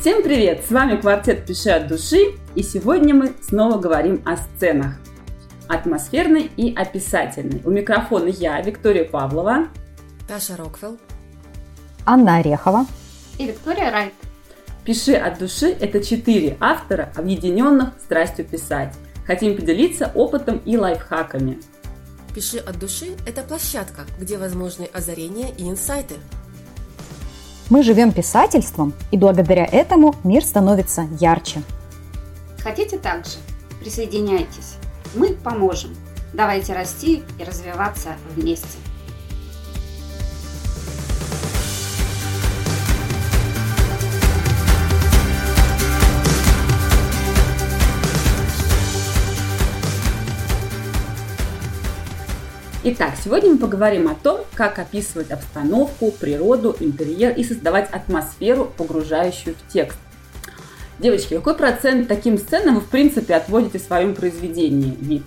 Всем привет! С вами квартет «Пиши от души» и сегодня мы снова говорим о сценах. Атмосферной и описательной. У микрофона я, Виктория Павлова. Таша Роквелл. Анна Орехова. И Виктория Райт. «Пиши от души» – это четыре автора, объединенных страстью писать. Хотим поделиться опытом и лайфхаками. «Пиши от души» – это площадка, где возможны озарения и инсайты. Мы живем писательством, и благодаря этому мир становится ярче. Хотите также? Присоединяйтесь. Мы поможем. Давайте расти и развиваться вместе. Итак, сегодня мы поговорим о том, как описывать обстановку, природу, интерьер и создавать атмосферу, погружающую в текст. Девочки, какой процент таким сценам вы, в принципе, отводите в своем произведении? Вид?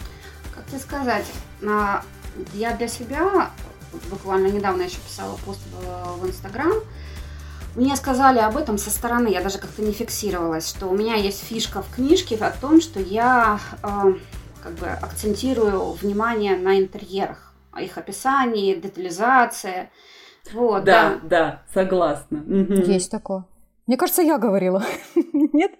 Как тебе сказать, а, я для себя буквально недавно еще писала пост в Инстаграм, мне сказали об этом со стороны, я даже как-то не фиксировалась, что у меня есть фишка в книжке о том, что я э, как бы акцентирую внимание на интерьерах, их описании, детализация. Вот, да, да, да согласна. Есть такое. Мне кажется, я говорила. Нет,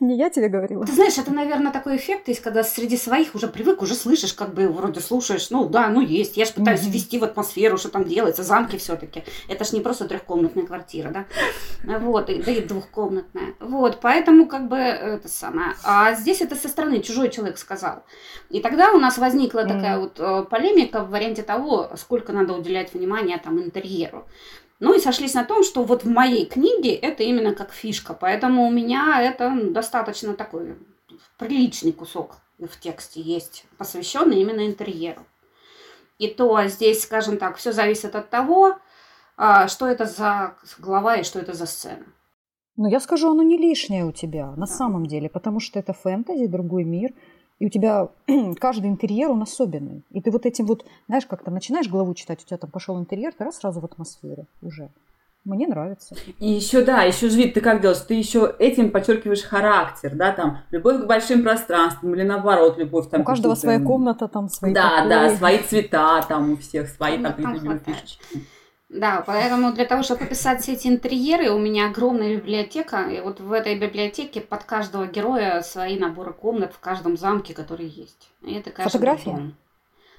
не я тебе говорила. Ты знаешь, это, наверное, такой эффект есть, когда среди своих уже привык, уже слышишь, как бы вроде слушаешь, ну да, ну есть. Я же пытаюсь mm-hmm. ввести в атмосферу, что там делается, замки все-таки. Это ж не просто трехкомнатная квартира, да? Вот, и, да и двухкомнатная. Вот, поэтому как бы это самое. А здесь это со стороны чужой человек сказал. И тогда у нас возникла mm-hmm. такая вот э, полемика в варианте того, сколько надо уделять внимания там интерьеру. Ну и сошлись на том, что вот в моей книге это именно как фишка, поэтому у меня это достаточно такой приличный кусок в тексте есть, посвященный именно интерьеру. И то здесь, скажем так, все зависит от того, а, что это за глава и что это за сцена. Ну, я скажу, оно не лишнее у тебя, на да. самом деле, потому что это фэнтези, другой мир – и у тебя каждый интерьер, он особенный. И ты вот этим вот, знаешь, как-то начинаешь главу читать, у тебя там пошел интерьер, ты раз сразу в атмосфере уже. Мне нравится. И еще, да, еще же вид, ты как делаешь? Ты еще этим подчеркиваешь характер, да, там, любовь к большим пространствам или наоборот, любовь там. У каждого своя комната, там, свои Да, покои. да, свои цвета, там, у всех свои там, там фишечки. Да, поэтому для того, чтобы описать все эти интерьеры, у меня огромная библиотека. И вот в этой библиотеке под каждого героя свои наборы комнат в каждом замке, который есть. И это, конечно, Фотографии? Дом.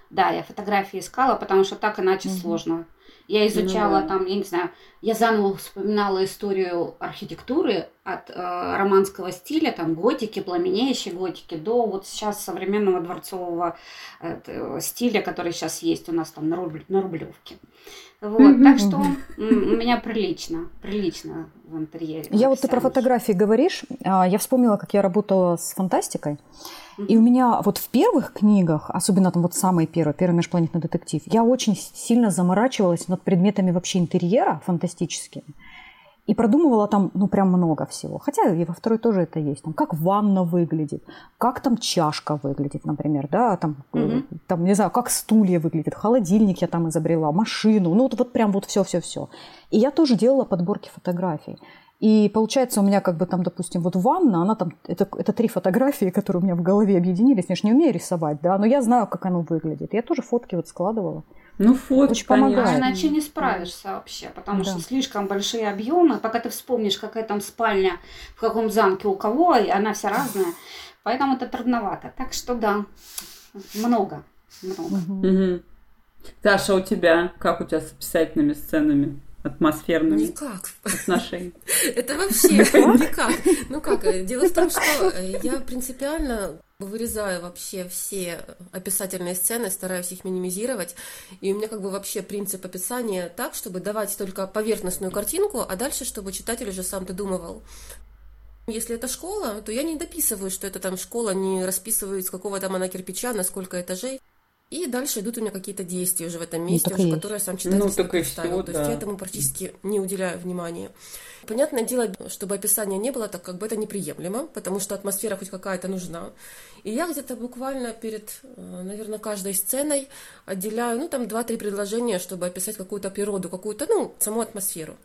Да, я фотографии искала, потому что так иначе угу. сложно. Я изучала ну, там, я не знаю, я заново вспоминала историю архитектуры от э, романского стиля, там готики, пламенеющей готики, до вот сейчас современного дворцового э, стиля, который сейчас есть у нас там на, рубль, на Рублевке. Вот, mm-hmm. так что у меня прилично, прилично в интерьере. Я вот ты про фотографии говоришь, а, я вспомнила, как я работала с фантастикой. И у меня вот в первых книгах, особенно там вот самые первые, первый межпланетный детектив, я очень сильно заморачивалась над предметами вообще интерьера фантастическими. И продумывала там, ну, прям много всего. Хотя и во второй тоже это есть. Там, как ванна выглядит, как там чашка выглядит, например, да, там, mm-hmm. там, не знаю, как стулья выглядят, холодильник я там изобрела, машину, ну, вот, вот прям вот все-все-все. И я тоже делала подборки фотографий. И получается у меня как бы там, допустим, вот ванна, она там, это, это три фотографии, которые у меня в голове объединились. Я же не умею рисовать, да, но я знаю, как оно выглядит. Я тоже фотки вот складывала. Ну, фото, Очень помогает. Иначе не справишься вообще, потому да. что слишком большие объемы. Пока ты вспомнишь, какая там спальня, в каком замке у кого, и она вся разная. Поэтому это трудновато. Так что да, много. много. Угу. Таша, у тебя, как у тебя с описательными сценами? Атмосферными никак. отношений. Это вообще никак. Ну как, дело в том, что э, я принципиально вырезаю вообще все описательные сцены, стараюсь их минимизировать. И у меня как бы вообще принцип описания так, чтобы давать только поверхностную картинку, а дальше, чтобы читатель уже сам додумывал. Если это школа, то я не дописываю, что это там школа, не расписываю, с какого там она кирпича, на сколько этажей. И дальше идут у меня какие-то действия уже в этом ну, месте, ну, уже, которые сам читатель ну, себе представил. То есть я этому практически не уделяю внимания. Понятное дело, чтобы описания не было, так как бы это неприемлемо, потому что атмосфера хоть какая-то нужна. И я где-то буквально перед, э, наверное, каждой сценой отделяю, ну, там, два-три предложения, чтобы описать какую-то природу, какую-то, ну, саму атмосферу.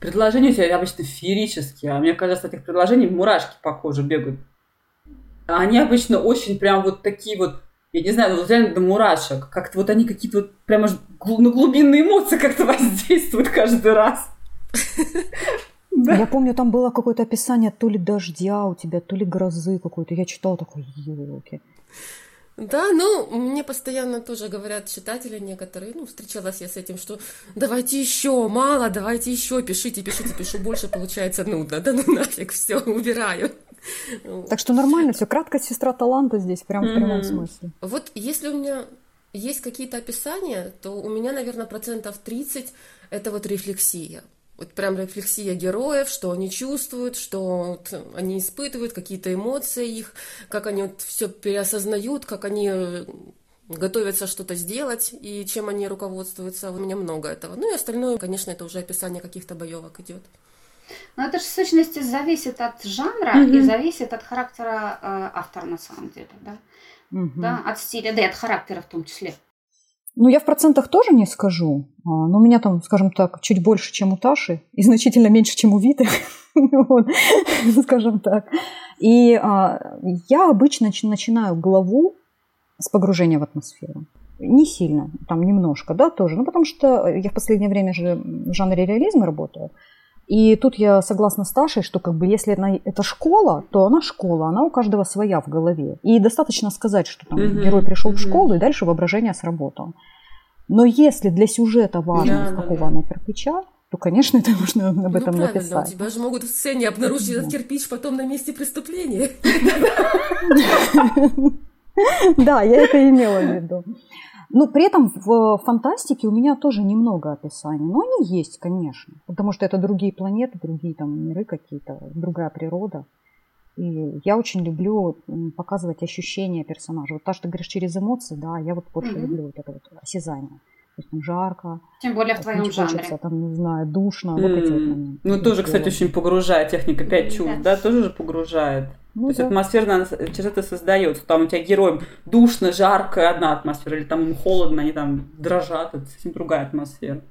Предложения у тебя обычно феерические, а мне кажется, от этих предложений мурашки по коже бегают. Они обычно очень прям вот такие вот, я не знаю, ну вот реально до мурашек. Как-то вот они какие-то вот прямо на глубинные эмоции как-то воздействуют каждый раз. Да. Я помню, там было какое-то описание то ли дождя у тебя, то ли грозы какой-то. Я читала такой, елки. Да, ну, мне постоянно тоже говорят читатели некоторые, ну, встречалась я с этим, что давайте еще, мало, давайте еще, пишите, пишите, пишу больше, получается нудно, да ну нафиг, все, убираю. Так что нормально, все, краткость сестра таланта здесь, прям в прямом смысле. Вот если у меня есть какие-то описания, то у меня, наверное, процентов 30 это вот рефлексия вот прям рефлексия героев, что они чувствуют, что вот они испытывают, какие-то эмоции их, как они вот все переосознают, как они э, готовятся что-то сделать и чем они руководствуются. У меня много этого. Ну и остальное, конечно, это уже описание каких-то боевок идет. Но это же в сущности зависит от жанра mm-hmm. и зависит от характера э, автора на самом деле, да? Mm-hmm. да, от стиля, да и от характера в том числе. Ну, я в процентах тоже не скажу, а, но у меня там, скажем так, чуть больше, чем у Таши, и значительно меньше, чем у Виты, скажем так. И а, я обычно начинаю главу с погружения в атмосферу. Не сильно, там немножко, да, тоже. Ну, потому что я в последнее время же в жанре реализма работаю. И тут я согласна с Ташей, что как бы если это, это школа, то она школа, она у каждого своя в голове. И достаточно сказать, что там mm-hmm. герой пришел mm-hmm. в школу, и дальше воображение сработало. Но если для сюжета важно, да, с какого да, она кирпича, то, конечно, это нужно об ну, этом правильно, написать. У тебя же могут в сцене обнаружить этот кирпич потом на месте преступления. Да, я это имела в виду. Ну, при этом в фантастике у меня тоже немного описаний. Но они есть, конечно. Потому что это другие планеты, другие там миры какие-то, другая природа. И я очень люблю показывать ощущения персонажа. Вот то, что ты говоришь через эмоции, да, я вот больше mm-hmm. люблю вот это вот осязание. То есть там жарко. Тем более в твоем жанре. Хочется, там, не знаю, душно. Mm-hmm. Вот эти вот моменты. Ну, тоже, кстати, очень погружает техника. Пять чувств, да. да, тоже же погружает. Ну, То есть да. атмосферно через это создается. Там у тебя героям душно, жарко, одна атмосфера, или там им холодно, они там дрожат, это совсем другая атмосфера.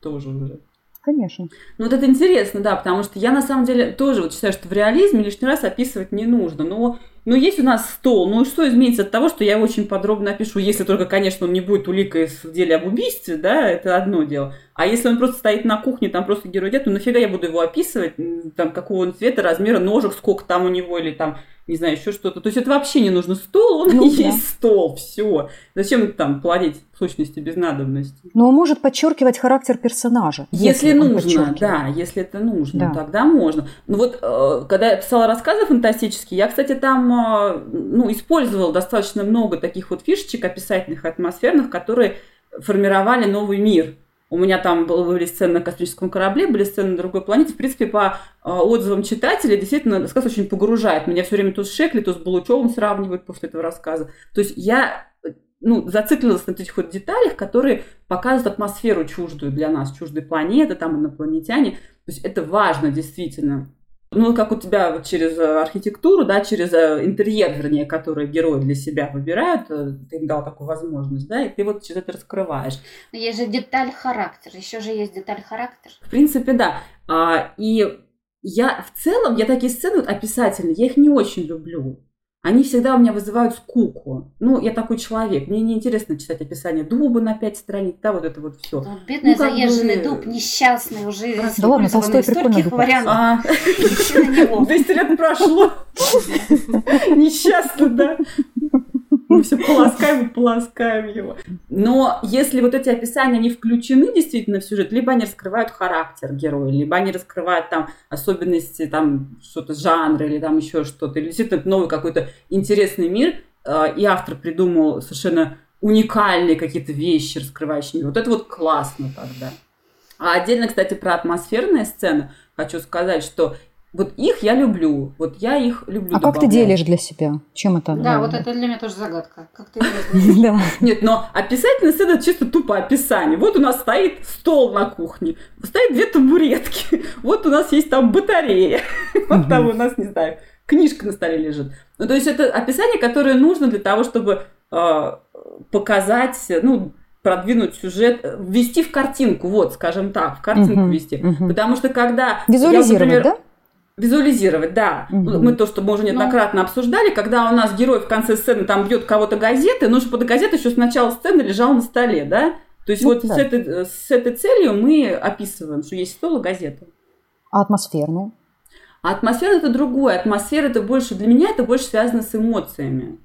Тоже уже. Конечно. Ну, вот это интересно, да, потому что я на самом деле тоже вот считаю, что в реализме лишний раз описывать не нужно. Но но есть у нас стол, ну и что изменится от того, что я очень подробно опишу, если только, конечно, он не будет уликой в деле об убийстве, да, это одно дело. А если он просто стоит на кухне, там просто герой идет, ну нафига я буду его описывать, там какого он цвета, размера ножек, сколько там у него, или там не знаю, еще что-то. То есть это вообще не нужно стол, он ну, и да. есть стол, все. Зачем там плодить сущности без надобности? Но он может подчеркивать характер персонажа. Если, если нужно, да, если это нужно, да. тогда можно. Ну вот, э, когда я писала рассказы фантастические, я, кстати, там э, ну, использовала достаточно много таких вот фишечек описательных, атмосферных, которые формировали новый мир. У меня там были сцены на космическом корабле, были сцены на другой планете. В принципе, по э, отзывам читателей, действительно, рассказ очень погружает. Меня все время то с Шекли, то с Булычевым сравнивают после этого рассказа. То есть я ну, зациклилась на этих вот деталях, которые показывают атмосферу чуждую для нас, чуждой планеты, там инопланетяне. То есть это важно действительно. Ну, как у тебя вот через э, архитектуру, да, через э, интерьер, вернее, который герои для себя выбирают, э, ты им дал такую возможность, да, и ты вот через это раскрываешь. Но есть же деталь характер, еще же есть деталь характер. В принципе, да. А, и я в целом, я такие сцены вот описательные, я их не очень люблю они всегда у меня вызывают скуку. Ну, я такой человек, мне неинтересно читать описание дуба на пять страниц, да, вот это вот все. Ну, бедный ну, заезженный бы... дуб, несчастный, уже да ладно, Толстой стольких вариантов. А, 200 лет прошло. Несчастный, да. Мы все полоскаем и полоскаем его. Но если вот эти описания, не включены действительно в сюжет, либо они раскрывают характер героя, либо они раскрывают там особенности, там что-то жанра или там еще что-то, или действительно новый какой-то интересный мир, э, и автор придумал совершенно уникальные какие-то вещи, раскрывающие мир. Вот это вот классно тогда. А отдельно, кстати, про атмосферные сцены хочу сказать, что вот их я люблю. Вот я их люблю. А добавлять. как ты делишь для себя? Чем это? Да, вот это для меня тоже загадка. Как ты Да. Нет, но описательная сцена это чисто тупо описание. Вот у нас стоит стол на кухне, стоит две табуретки, вот у нас есть там батарея, вот там у нас, не знаю, книжка на столе лежит. Ну, то есть это описание, которое нужно для того, чтобы а, показать, ну, продвинуть сюжет, ввести в картинку, вот, скажем так, в картинку ввести. Потому что когда... я, Визуализировать, например, да? Визуализировать, да. Мгм. Мы то, что мы уже неоднократно обсуждали, когда у нас герой в конце сцены там бьет кого-то газеты, нужно, чтобы эта газета еще с начала сцены лежала на столе, да? То есть Ну, вот да. с, этой, с этой целью мы описываем, что есть стол и газета. А атмосферную? А атмосфера это другое. Атмосфера это больше, для меня это больше связано с эмоциями.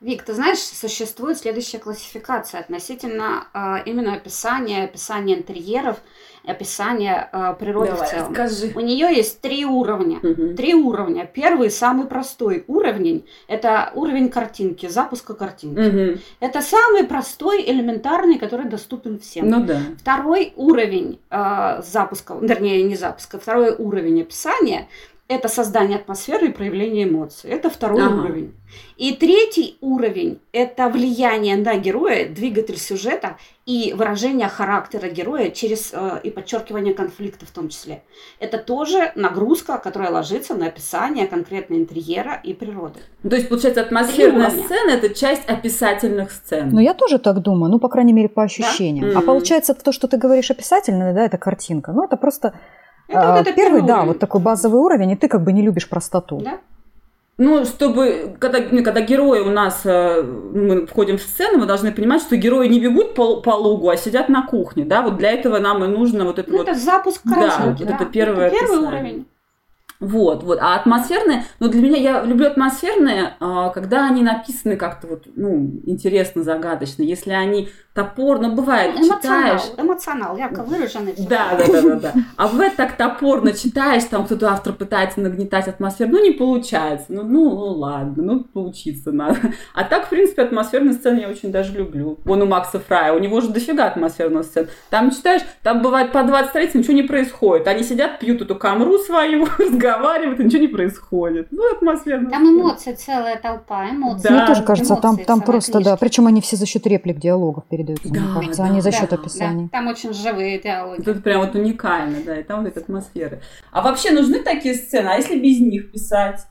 Вик, ты знаешь, существует следующая классификация относительно э, именно описания, описания интерьеров, описания э, природы в целом. скажи. У нее есть три уровня. Мгм. Три уровня. Первый, самый простой уровень, это уровень картинки, запуска картинки. Мгм. Это самый простой, элементарный, который доступен всем. Ну да. Второй уровень э, запуска, вернее, не запуска, второй уровень описания – это создание атмосферы и проявление эмоций. Это второй Ага. уровень. И третий уровень – это влияние на героя, двигатель сюжета и выражение характера героя через э, и подчеркивание конфликта в том числе. Это тоже нагрузка, которая ложится на описание конкретно интерьера и природы. То есть, получается, атмосферная сцена это часть описательных сцен. Ну, я тоже так думаю, ну, по крайней мере, по ощущениям. А Мгм. получается, то, что ты говоришь описательно, да, это картинка. Ну, это просто Это а, вот это первый, первый да, уровень. вот такой базовый уровень, и ты как бы не любишь простоту. Да? Ну, чтобы, когда, ну, когда герои у нас, э, мы входим в сцену, мы должны понимать, что герои не бегут по, по лугу, а сидят на кухне, да, вот для этого нам и нужно вот это Ну, вот, это запуск Да, картинки. вот это первое Это первый описание. уровень. Вот, вот, а атмосферные, ну, для меня, я люблю атмосферные, а, когда они написаны как-то вот, ну, интересно, загадочно, если они топорно, бывает, Эмоционал, читаешь, эмоционал, ярко выраженный. Да, да, да, да, да. А бывает так топорно читаешь, там кто-то автор пытается нагнетать атмосферу, ну не получается, ну, ну, ну, ладно, ну поучиться надо. А так, в принципе, атмосферные сцены я очень даже люблю. Вон у Макса Фрая, у него же дофига атмосферных сцен. Там читаешь, там бывает по 20 страниц, ничего не происходит. Они сидят, пьют эту камру свою, разговаривают, и ничего не происходит. Ну, атмосферно. Там эмоции, целая толпа, эмоции. Да. Мне тоже кажется, там, эмоции там просто, да, книжке. причем они все за счет реплик, диалогов передаются, Да, мне кажется, да, а не за да, счет Да, описаний. там очень живые диалоги. Это прям вот уникально, да, и там вот эта атмосфера. А вообще нужны такие сцены? А если без них писать?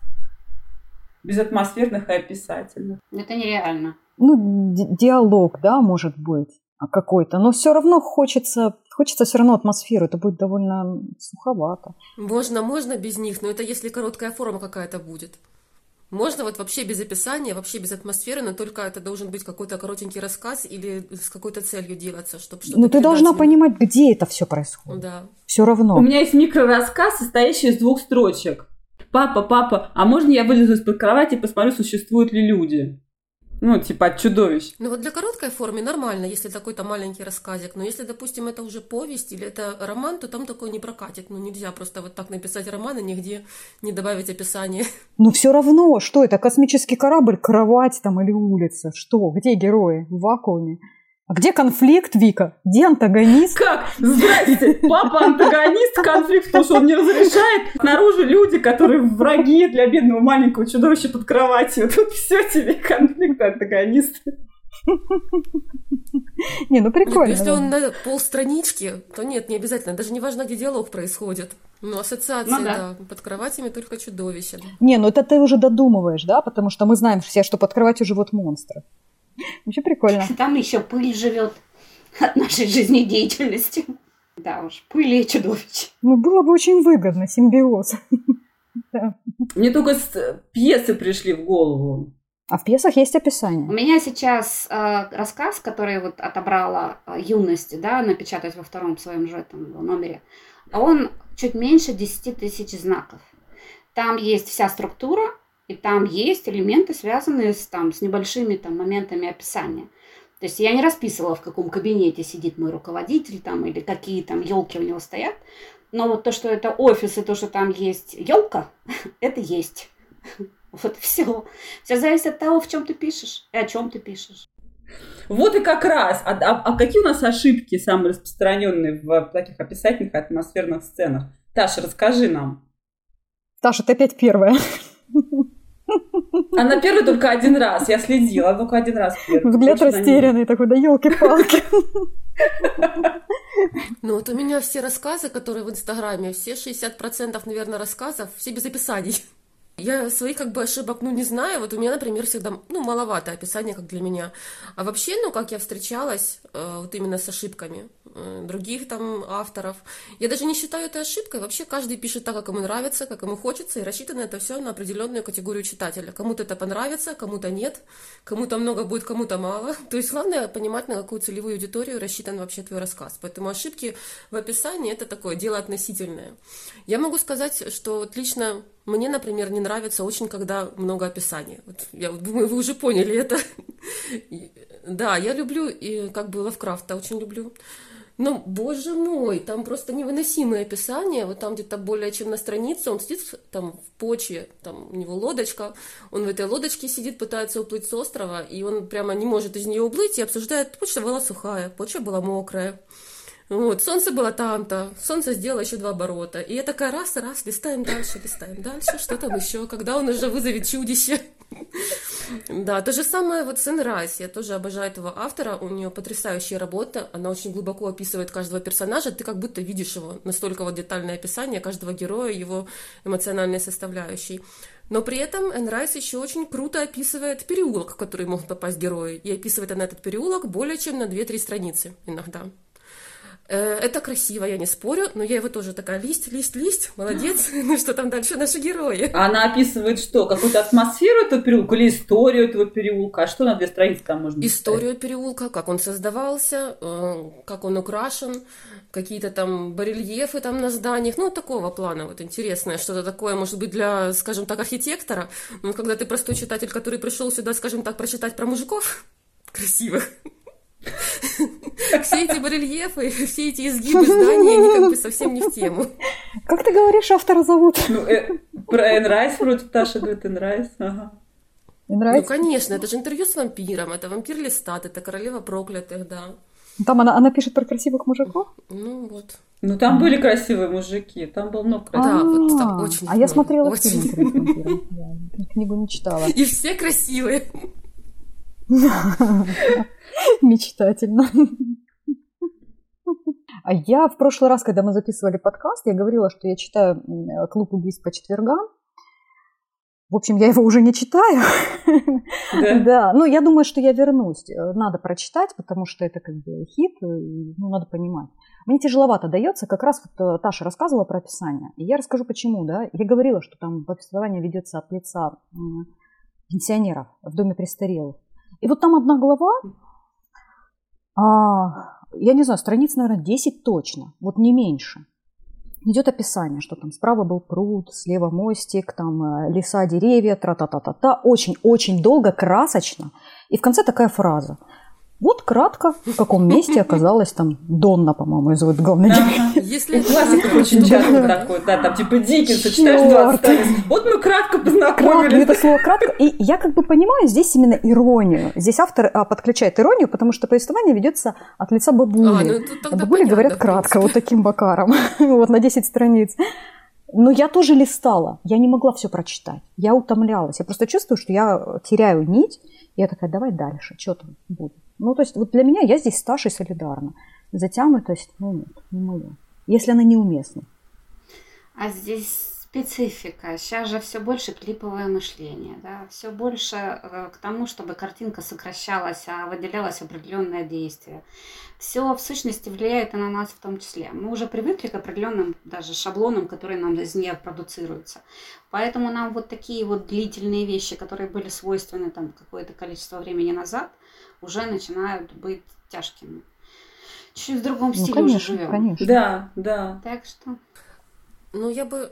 Без атмосферных и описательных? Это нереально. Ну, ди- диалог, да, может быть, какой-то, но все равно хочется, хочется все равно атмосферу, это будет довольно суховато. Можно, можно без них, но это если короткая форма какая-то будет. Можно вот вообще без описания, вообще без атмосферы, но только это должен быть какой-то коротенький рассказ или с какой-то целью делаться, чтобы что-то Но Ну, ты должна понимать, где это все происходит. Да. Все равно. У меня есть микрорассказ, состоящий из двух строчек. Папа, папа, а можно я вылезу из-под кровати и посмотрю, существуют ли люди? Ну, типа от чудовищ. Ну вот для короткой формы нормально, если такой-то маленький рассказик, но если, допустим, это уже повесть или это роман, то там такой не прокатит. Ну нельзя просто вот так написать роман и нигде не добавить описание. Но все равно, что это, космический корабль, кровать там или улица? Что, где герои? В вакууме? А где конфликт, Вика? Где антагонист? Как? Здрасте! Папа антагонист конфликт, потому что он не разрешает. Снаружи люди, которые враги для бедного маленького чудовища под кроватью. Тут все тебе конфликт антагонист. Не, ну прикольно. если он на полстранички, то нет, не обязательно. Даже не важно, где диалог происходит. Ну, ассоциации, Ну да. да. Под кроватями только чудовище. Не, ну это ты уже додумываешь, да? Потому что мы знаем все, что под кроватью живут монстры. Вообще прикольно. Там еще пыль живет от нашей жизнедеятельности. Да уж, пыль и чудовищ. Ну, было бы очень выгодно, симбиоз. Да. Мне только с- пьесы пришли в голову. А в пьесах есть У описание. меня сейчас э, рассказ, который вот отобрала э, юность, да, напечатать во втором своем же этом номере. Он чуть меньше 10 тысяч знаков. Там есть вся структура, и там есть элементы, связанные с, там, с небольшими там, моментами описания. То есть я не расписывала, в каком кабинете сидит мой руководитель там, или какие там елки у него стоят. Но вот то, что это офис, и то, что там есть елка, это есть. Вот все. Все зависит от того, в чем ты пишешь и о чем ты пишешь. Вот и как раз. А, а- а какие у нас ошибки самые распространенные в таких описательных и атмосферных сценах? Таша, расскажи нам. Таша, ты опять первая. Она первая только один раз. Я следила, только один раз первая. Взгляд не- растерянный такой, да елки-палки. Ну вот у меня все рассказы, которые в Инстаграме, все 60%, наверное, рассказов, все без описаний. Я своих как бы ошибок, ну, не знаю. Вот у меня, например, всегда, ну, маловато описание, как для меня. А вообще, ну, как я встречалась э, вот именно с ошибками э, других там авторов, я даже не считаю это ошибкой. Вообще каждый пишет так, как ему нравится, как ему хочется, и рассчитано это все на определенную категорию читателя. Кому-то это понравится, кому-то нет, кому-то много будет, кому-то мало. То есть главное понимать, на какую целевую аудиторию рассчитан вообще твой рассказ. Поэтому ошибки в описании это такое дело относительное. Я могу сказать, что вот лично мне, например, не нравится очень, когда много описания. Вот я думаю, вы уже поняли это. Да, я люблю, и как бы Лавкрафта очень люблю. Но, боже мой, там просто невыносимые описания. Вот там где-то более чем на странице он сидит там в почве, там у него лодочка, он в этой лодочке сидит, пытается уплыть с острова, и он прямо не может из нее уплыть и обсуждает, почва была сухая, почва была мокрая. Вот, солнце было там-то, солнце сделало еще два оборота. И я такая раз, раз, листаем дальше, листаем дальше, что там еще, когда он уже вызовет чудище. Да, то же самое вот с Райс. Я тоже обожаю этого автора. У нее потрясающая работа. Она очень глубоко описывает каждого персонажа. Ты как будто видишь его. Настолько вот детальное описание каждого героя, его эмоциональной составляющей. Но при этом Энн еще очень круто описывает переулок, в который могут попасть герои. И описывает она этот переулок более чем на 2-3 страницы иногда. Э, это красиво, я не спорю, но я его тоже такая, листь, листь, листь, молодец, ну что там дальше наши герои. Она описывает что, какую-то атмосферу этого переулка или историю этого переулка, а что на две страницы там можно Историю написать? переулка, как он создавался, э, как он украшен, какие-то там барельефы там на зданиях, ну, такого плана вот интересное, что-то такое, может быть, для, скажем так, архитектора, но когда ты простой читатель, который пришел сюда, скажем так, прочитать про мужиков красивых, все эти барельефы, все эти изгибы здания, они как бы совсем не в тему. Как ты говоришь, автора зовут? Ну, э, про Энн Райс вроде Таша говорит Энн Райс. Ага. Ну, конечно, это же интервью с вампиром, это вампир Лестат, это королева проклятых, да. Там она, она пишет про красивых мужиков? Ну, вот. Ну, там были красивые мужики, там был много красивых. Да, вот там очень А я смотрела фильм Книгу не читала. И все красивые. Мечтательно. А я в прошлый раз, когда мы записывали подкаст, я говорила, что я читаю «Клуб убийств по четвергам». В общем, я его уже не читаю. Да? да. Ну, я думаю, что я вернусь. Надо прочитать, потому что это как бы хит, ну, надо понимать. Мне тяжеловато дается, как раз вот э, Таша рассказывала про описание. И я расскажу, почему, да. Я говорила, что там повествование ведется от лица пенсионеров в доме престарелых. И вот там одна глава, а, я не знаю, страниц, наверное, 10 точно, вот не меньше. Идет описание, что там справа был пруд, слева мостик, там э, леса, деревья, тра-та-та-та-та. Очень-очень долго, красочно. И в конце такая фраза – вот кратко, в каком месте оказалась там Донна, по-моему, зовут главный ага. Если классика очень часто такой, да, там типа Диккенса читаешь 20 Вот мы кратко познакомились. Это слово кратко. И я как бы понимаю здесь именно иронию. Здесь автор а, подключает иронию, потому что повествование ведется от лица бабули. А, ну, бабули понятно, говорят кратко, вот таким бакаром, вот на 10 страниц. Но я тоже листала, я не могла все прочитать, я утомлялась. Я просто чувствую, что я теряю нить, и я такая, давай дальше, что там будет. Ну, то есть вот для меня я здесь старше солидарна. Затянутость, ну нет, не мое. Если она неуместна. А здесь специфика. Сейчас же все больше клиповое мышление, да, все больше э, к тому, чтобы картинка сокращалась, а выделялось определенное действие. Все в сущности влияет и на нас в том числе. Мы уже привыкли к определенным даже шаблонам, которые нам из нее продуцируются. Поэтому нам вот такие вот длительные вещи, которые были свойственны там какое-то количество времени назад, уже начинают быть тяжкими. Чуть в другом ну, стиле конечно, уже живем. Конечно. Да, да. Так что. Ну, я бы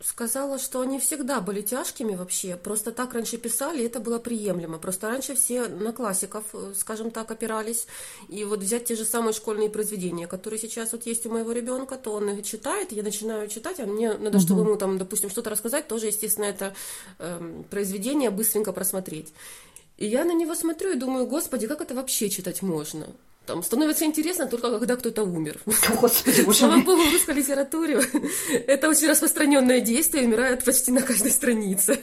сказала, что они всегда были тяжкими вообще. Просто так раньше писали, и это было приемлемо. Просто раньше все на классиков, э, скажем так, опирались. И вот взять те же самые школьные произведения, которые сейчас вот есть у моего ребенка, то он их читает, я начинаю читать, а мне надо, чтобы ему там, допустим, что-то рассказать, тоже, естественно, это э, произведение быстренько просмотреть. И я на него смотрю и думаю, господи, как это вообще читать можно? Там становится интересно только когда кто-то умер. Господи, Слава богу, в русской литературе это очень распространенное действие, умирает почти на каждой странице.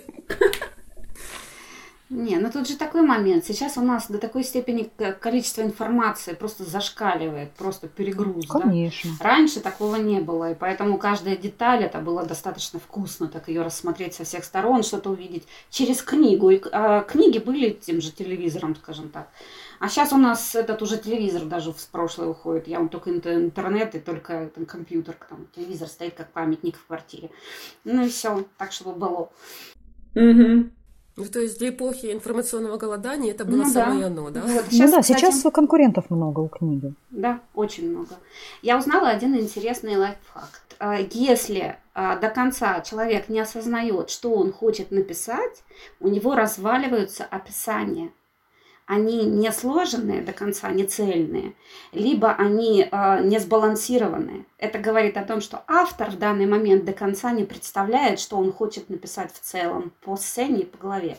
Не, ну тут же такой момент. Сейчас у нас до такой степени количество информации просто зашкаливает, просто перегруз. Конечно. Да? Раньше такого не было, и поэтому каждая деталь это было достаточно вкусно, так ее рассмотреть со всех сторон, что-то увидеть через книгу. И, а, книги были тем же телевизором, скажем так. А сейчас у нас этот уже телевизор даже в прошлое уходит. Я вам только интернет и только там, компьютер, там телевизор стоит как памятник в квартире. Ну и все, так чтобы было. Угу. Ну, то есть для эпохи информационного голодания это было ну, самое да. оно, да? Вот, сейчас, ну да, кстати, сейчас конкурентов много у книги. Да, очень много. Я узнала один интересный лайфхак. А, если а, до конца человек не осознает, что он хочет написать, у него разваливаются описания они не сложенные до конца, не цельные, либо они э, не сбалансированные. Это говорит о том, что автор в данный момент до конца не представляет, что он хочет написать в целом по сцене и по главе.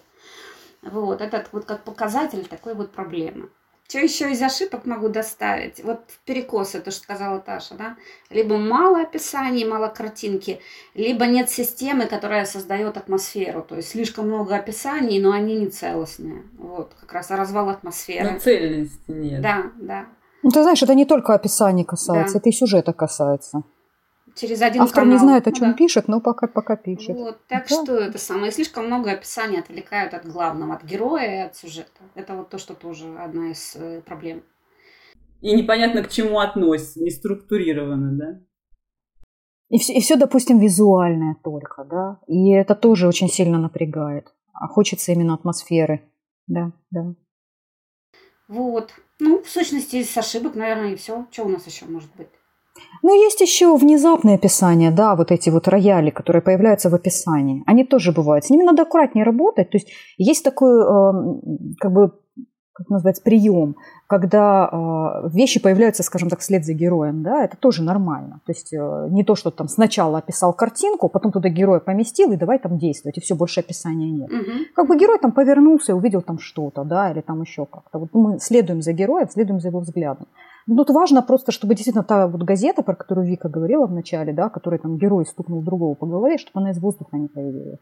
Вот, этот вот как показатель такой вот проблемы. Что еще из ошибок могу доставить? Вот перекосы, то, что сказала Таша, да? Либо мало описаний, мало картинки, либо нет системы, которая создает атмосферу. То есть слишком много описаний, но они не целостные. Вот, как раз развал атмосферы. Но цельности нет. Да, да. Ну, ты знаешь, это не только описание касается, да. это и сюжета касается через один Автор канал. не знает, о чем да. пишет, но пока, пока пишет. Вот, так да. что это самое. Слишком много описаний отвлекают от главного, от героя и от сюжета. Это вот то, что тоже одна из э, проблем. И непонятно к чему относится, не структурировано, да? И все, и все, допустим, визуальное только, да. И это тоже очень сильно напрягает. А хочется именно атмосферы. Да, да. Вот. Ну, в сущности, с ошибок, наверное, и все. Что у нас еще может быть? Ну, есть еще внезапные описания, да, вот эти вот рояли, которые появляются в описании. Они тоже бывают. С ними надо аккуратнее работать. То есть есть такой, эм, как бы, как называется, прием, когда э, вещи появляются, скажем так, вслед за героем, да, это тоже нормально. То есть э, не то, что там сначала описал картинку, потом туда героя поместил и давай там действовать, и все, больше описания нет. Угу. Как бы герой там повернулся и увидел там что-то, да, или там еще как-то. Вот мы следуем за героем, следуем за его взглядом. Ну, тут важно просто, чтобы действительно та вот газета, про которую Вика говорила в начале, да, которой там герой стукнул другого по голове, чтобы она из воздуха не появилась.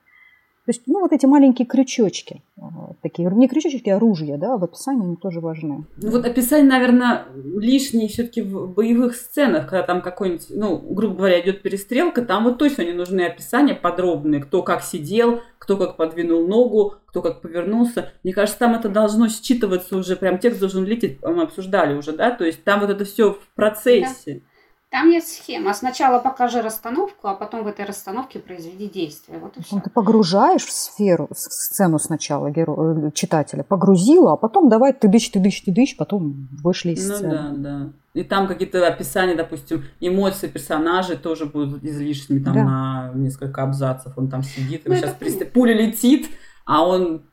То есть, ну, вот эти маленькие крючочки, э, такие, не крючочки, а оружия, да, в описании они тоже важны. Ну, вот описание, наверное, лишнее все-таки в боевых сценах, когда там какой-нибудь, ну, грубо говоря, идет перестрелка, там вот точно не нужны описания подробные, кто как сидел, кто как подвинул ногу, кто как повернулся. Мне кажется, там это должно считываться уже, прям текст должен лететь, мы обсуждали уже, да, то есть там вот это все в процессе. Да. Там есть схема. Сначала покажи расстановку, а потом в этой расстановке произведи действие. Вот и все. Ты погружаешь в сферу, в сцену сначала геро... Э, читателя, погрузила, а потом давай ты дышь, ты дышь, ты дышь, потом вышли из ну, сцены. Ну да, да. И там какие-то описания, допустим, эмоции персонажей тоже будут излишними там да. на несколько абзацев. Он там сидит, ну, сейчас пристав... пуля летит, а он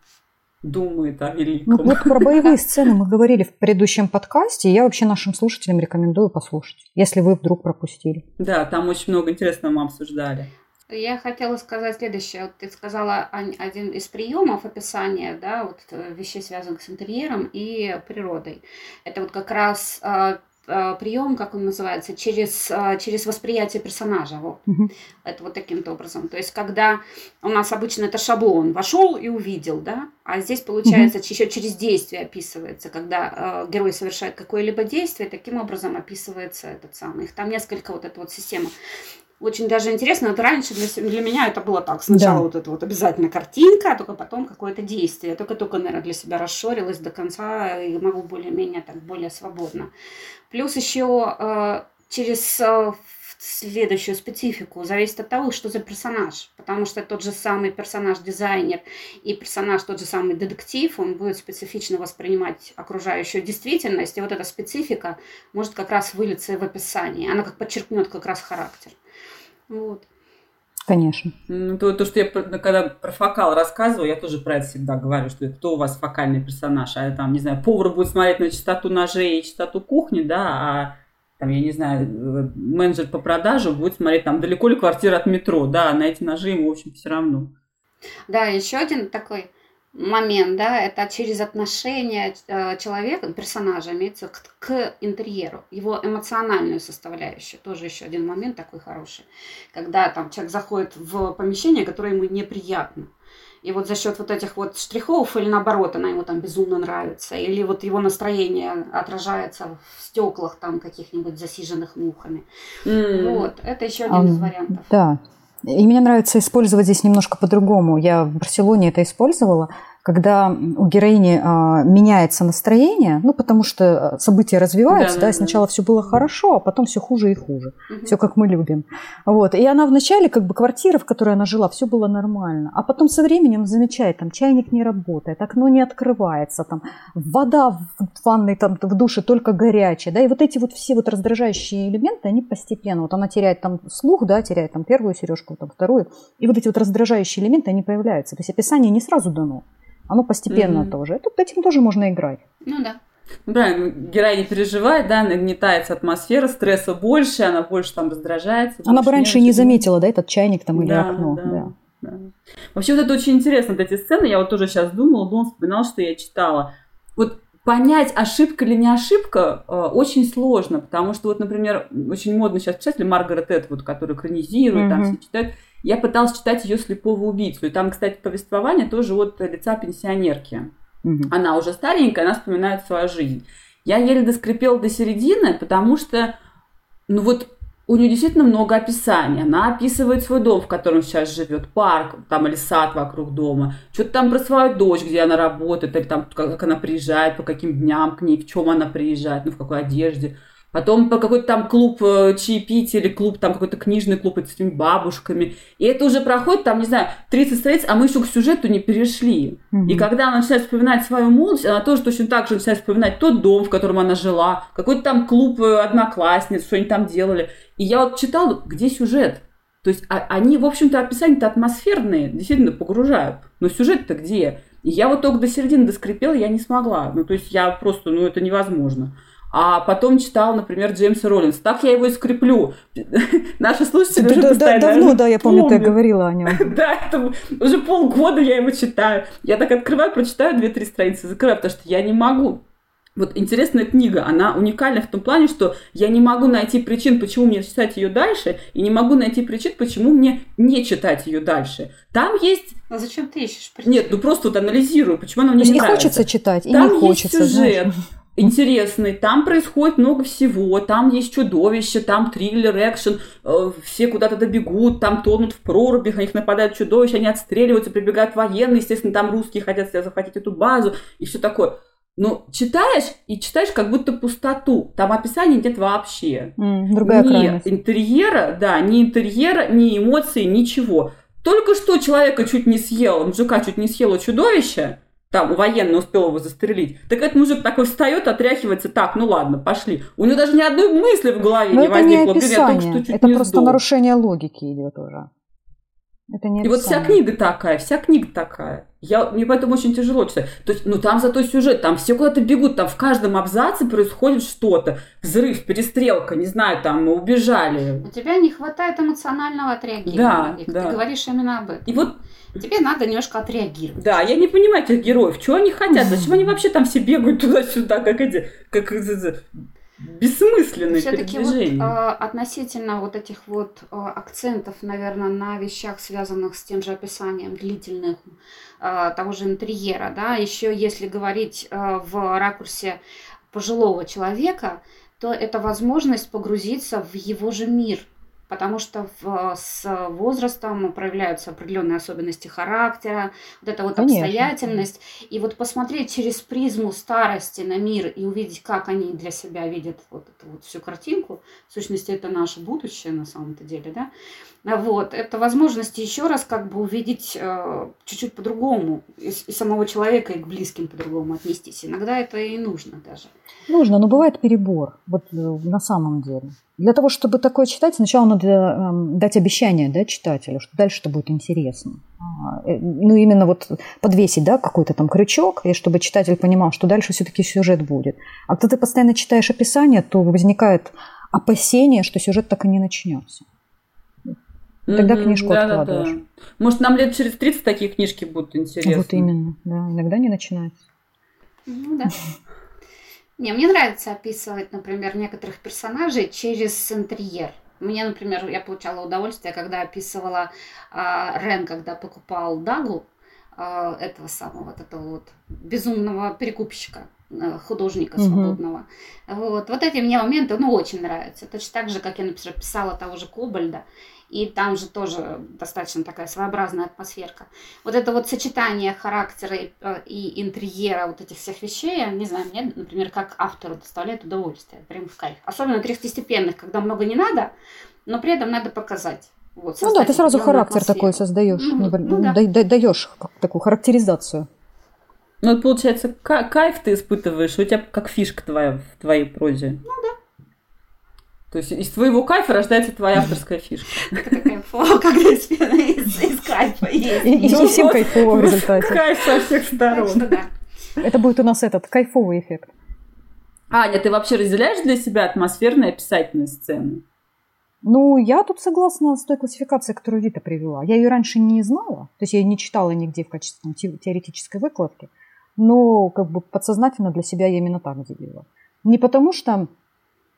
думает о великом. Ну, вот про боевые сцены мы говорили в предыдущем подкасте, и я вообще нашим слушателям рекомендую послушать, если вы вдруг пропустили. Да, там очень много интересного мы обсуждали. Я хотела сказать следующее. Вот ты сказала один из приемов описания да, вот, э, вещей, связанных с интерьером и природой. Это вот как раз Э, прием, как он называется, через, э, через восприятие персонажа. Вот. Угу. Это вот таким-то образом. То есть, когда у нас обычно это шаблон, вошел и увидел, да, а здесь получается угу. еще через действие описывается, когда э, герой совершает какое-либо действие, таким образом описывается этот самый. Их там несколько вот эта вот система очень даже интересно. Вот раньше для, для меня это было так. Сначала да. вот это вот обязательно картинка, а только потом какое-то действие. Я только-только, наверное, для себя расшорилась до конца и могу более-менее так более свободно. Плюс еще э, через э, следующую специфику зависит от того, что за персонаж. Потому что тот же самый персонаж-дизайнер и персонаж тот же самый детектив, он будет специфично воспринимать окружающую действительность. И вот эта специфика может как раз вылиться в описании. Она как подчеркнет как раз характер. Вот. Конечно. Ну, то, то, что я когда про фокал рассказываю, я тоже про это всегда говорю, что кто у вас фокальный персонаж, а там, не знаю, повар будет смотреть на частоту ножей и частоту кухни, да, а там, я не знаю, менеджер по продажу будет смотреть, там, далеко ли квартира от метро, да, на эти ножи ему, в общем, все равно. Да, еще один такой момент, да, это через отношение э, человека, персонажа, имеется к, к интерьеру, его эмоциональную составляющую, тоже еще один момент такой хороший, когда там человек заходит в помещение, которое ему неприятно, И вот за счет вот этих вот штрихов, или наоборот, она ему там безумно нравится, или вот его настроение отражается в стеклах там каких-нибудь засиженных мухами. Mm. Вот, это еще один um, из вариантов. Да. И мне нравится использовать здесь немножко по-другому. Я в Барселоне это использовала когда у героини а, меняется настроение, ну, потому что события развиваются, да, да, да сначала да. все было хорошо, а потом все хуже и хуже. Угу. Все как мы любим. Вот. И она вначале, как бы, квартира, в которой она жила, все было нормально. А потом со временем замечает, там, чайник не работает, окно не открывается, там, вода в ванной, там, в душе только горячая, да, и вот эти вот все вот раздражающие элементы, они постепенно, вот она теряет там слух, да, теряет там первую сережку, там, вторую, и вот эти вот раздражающие элементы, они появляются. То есть описание не сразу дано. Оно постепенно mm-hmm. тоже. Это, этим тоже можно играть. Ну да. Ну, правильно, герой не переживает, да, нагнетается атмосфера, стресса больше, она больше там раздражается. Она бы раньше не заметила, да, этот чайник там или да, окно. Да, да. Да. Вообще вот это очень интересно, вот эти сцены, я вот тоже сейчас думала, думала, вспоминала, что я читала. Вот понять, ошибка или не ошибка, э, очень сложно, потому что вот, например, очень модно сейчас писатель Маргарет Этвуд, который экранизирует, mm-hmm. там все читают, я пыталась читать ее «Слепого убийцу». И там, кстати, повествование тоже от лица пенсионерки. Угу. Она уже старенькая, она вспоминает свою жизнь. Я еле доскрепела до середины, потому что, ну вот, у нее действительно много описаний. Она описывает свой дом, в котором сейчас живет, парк, там или сад вокруг дома. Что-то там про свою дочь, где она работает, или там как она приезжает, по каким дням к ней, в чем она приезжает, ну в какой одежде. Потом по какой-то там клуб э, чаепития или клуб, там какой-то книжный клуб с этими бабушками. И это уже проходит, там, не знаю, 30 страниц, а мы еще к сюжету не перешли. Mm-hmm. И когда она начинает вспоминать свою молодость, она тоже точно так же начинает вспоминать тот дом, в котором она жила, какой-то там клуб э, одноклассниц, что они там делали. И я вот читала, где сюжет? То есть а, они, в общем-то, описания-то атмосферные, действительно погружают. Но сюжет-то где? И я вот только до середины доскрепела, я не смогла. Ну, то есть я просто, ну, это невозможно а потом читал, например, Джеймса Роллинс. Так я его и скреплю. Наши слушатели да, уже постоянно... Давно, да, я помню, ты говорила о нем. да, это уже полгода я его читаю. Я так открываю, прочитаю две-три страницы, закрываю, потому что я не могу. Вот интересная книга, она уникальна в том плане, что я не могу найти причин, почему мне читать ее дальше, и не могу найти причин, почему мне не читать ее дальше. Там есть... А зачем ты ищешь причины? Нет, ну просто вот анализирую, почему она мне не, не нравится. хочется читать, и Там не хочется. Есть сюжет, знаешь интересный, там происходит много всего, там есть чудовище, там триллер, экшен, э, все куда-то добегут, там тонут в прорубях, на них нападают чудовища, они отстреливаются, прибегают военные, естественно, там русские хотят себе захватить эту базу и все такое. Но читаешь и читаешь как будто пустоту. Там описания нет вообще. Mm, другая ни крайность. интерьера, да, ни интерьера, ни эмоций, ничего. Только что человека чуть не съел, мужика чуть не съело чудовище, там военный успел его застрелить. Так этот мужик такой встает, отряхивается, так, ну ладно, пошли. У него даже ни одной мысли в голове Но не это возникло. Не описание. Том, это просто сдох. нарушение логики идет уже. Это не И вот вся книга такая, вся книга такая. Я, мне поэтому очень тяжело читать. То есть, ну там зато сюжет, там все куда-то бегут, там в каждом абзаце происходит что-то. Взрыв, перестрелка, не знаю, там мы убежали. У тебя не хватает эмоционального отреагирования. Да, да. Ты говоришь именно об этом. И вот Тебе надо немножко отреагировать. Да, я не понимаю этих героев. Чего они хотят? Зачем они вообще там все бегают туда-сюда, как эти, как бессмысленные Все-таки вот а, относительно вот этих вот а, акцентов, наверное, на вещах, связанных с тем же описанием длительных а, того же интерьера, да, еще если говорить в ракурсе пожилого человека, то это возможность погрузиться в его же мир – потому что в, с возрастом проявляются определенные особенности характера, вот эта вот Конечно. обстоятельность. И вот посмотреть через призму старости на мир и увидеть, как они для себя видят вот эту вот всю картинку, в сущности, это наше будущее на самом-то деле, да, вот, это возможность еще раз как бы увидеть э, чуть-чуть по-другому и, и самого человека, и к близким по-другому отнестись. Иногда это и нужно даже. Нужно, но бывает перебор, вот э, на самом деле. Для того, чтобы такое читать, сначала надо э, дать обещание да, читателю, что дальше-то будет интересно. А, э, ну, именно вот подвесить да, какой-то там крючок, и чтобы читатель понимал, что дальше все-таки сюжет будет. А когда ты постоянно читаешь описание, то возникает опасение, что сюжет так и не начнется. Тогда книжку да, откладываешь. Да, да. Может, нам лет через 30 такие книжки будут интересны. Вот именно, да. Иногда не начинается. Ну да. Не, мне нравится описывать, например, некоторых персонажей через интерьер. Мне, например, я получала удовольствие, когда описывала а, Рен, когда покупал Дагу, э, этого самого, вот этого вот безумного перекупщика, э, художника свободного. Угу. Вот, вот эти мне моменты, ну, очень нравятся. Точно так же, как я, например, писала того же Кобальда, и там же тоже достаточно такая своеобразная атмосферка. Вот это вот сочетание характера и, э, и интерьера вот этих всех вещей, не знаю, мне, например, как автору доставляет удовольствие, прям в кайф. Особенно третьестепенных, когда много не надо, но при этом надо показать. Вот, ну да, ты сразу характер атмосферу. такой создаешь, mm-hmm. ну, да. даешь такую характеризацию. Ну, получается, кайф ты испытываешь, у тебя как фишка твоя в твоей прозе. Ну да. То есть из твоего кайфа рождается твоя авторская фишка. Это кайфово, когда из, кайфа есть. И, и всем кайфово в результате. Кайф со всех сторон. Это будет у нас этот кайфовый эффект. Аня, ты вообще разделяешь для себя атмосферные описательные сцены? Ну, я тут согласна с той классификацией, которую Вита привела. Я ее раньше не знала, то есть я ее не читала нигде в качестве теоретической выкладки, но как бы подсознательно для себя я именно так делила. Не потому что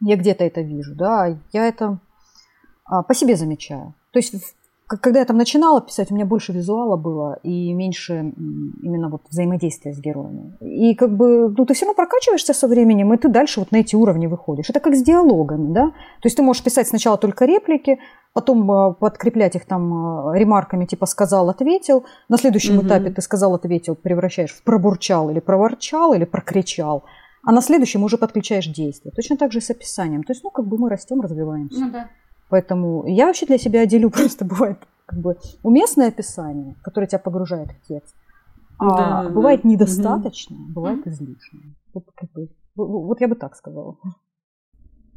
я где-то это вижу, да, я это а, по себе замечаю. То есть когда я там начинала писать, у меня больше визуала было и меньше именно вот взаимодействия с героями. И как бы, ну, ты все равно прокачиваешься со временем, и ты дальше вот на эти уровни выходишь. Это как с диалогами, да? То есть ты можешь писать сначала только реплики, потом а, подкреплять их там а, ремарками, типа сказал, ответил. На следующем угу. этапе ты сказал, ответил, превращаешь в пробурчал или проворчал или прокричал. А на следующем уже подключаешь действие. Точно так же и с описанием. То есть, ну, как бы мы растем, развиваемся. Ну да. Поэтому я вообще для себя делю просто бывает как бы уместное описание, которое тебя погружает в текст. А да, бывает да. недостаточно, угу. бывает излишне. Вот, как бы, вот я бы так сказала.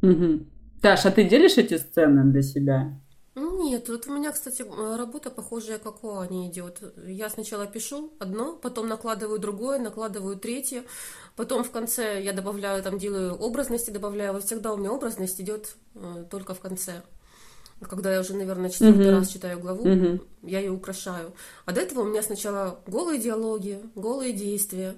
Угу. Таш, а ты делишь эти сцены для себя? Нет, вот у меня, кстати, работа похожая, как у Ани идет. Я сначала пишу одно, потом накладываю другое, накладываю третье, потом в конце я добавляю, там делаю образности, добавляю. Вот всегда у меня образность идет э, только в конце. Когда я уже, наверное, четвертый mm-hmm. раз читаю главу, mm-hmm. я ее украшаю. А до этого у меня сначала голые диалоги, голые действия,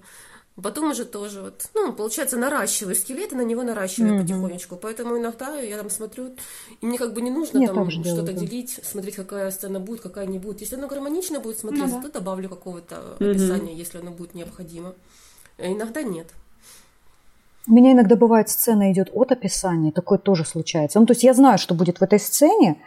Потом уже тоже вот, ну, получается, наращиваю скелет и на него наращиваю mm-hmm. потихонечку. Поэтому иногда я там смотрю, и мне как бы не нужно Нет, там что-то делить, смотреть, какая сцена будет, какая не будет. Если оно гармонично будет смотреться, mm-hmm. то добавлю какого-то mm-hmm. описания, если оно будет необходимо. А иногда нет. У меня иногда бывает сцена идет от описания, такое тоже случается. Ну, то есть я знаю, что будет в этой сцене,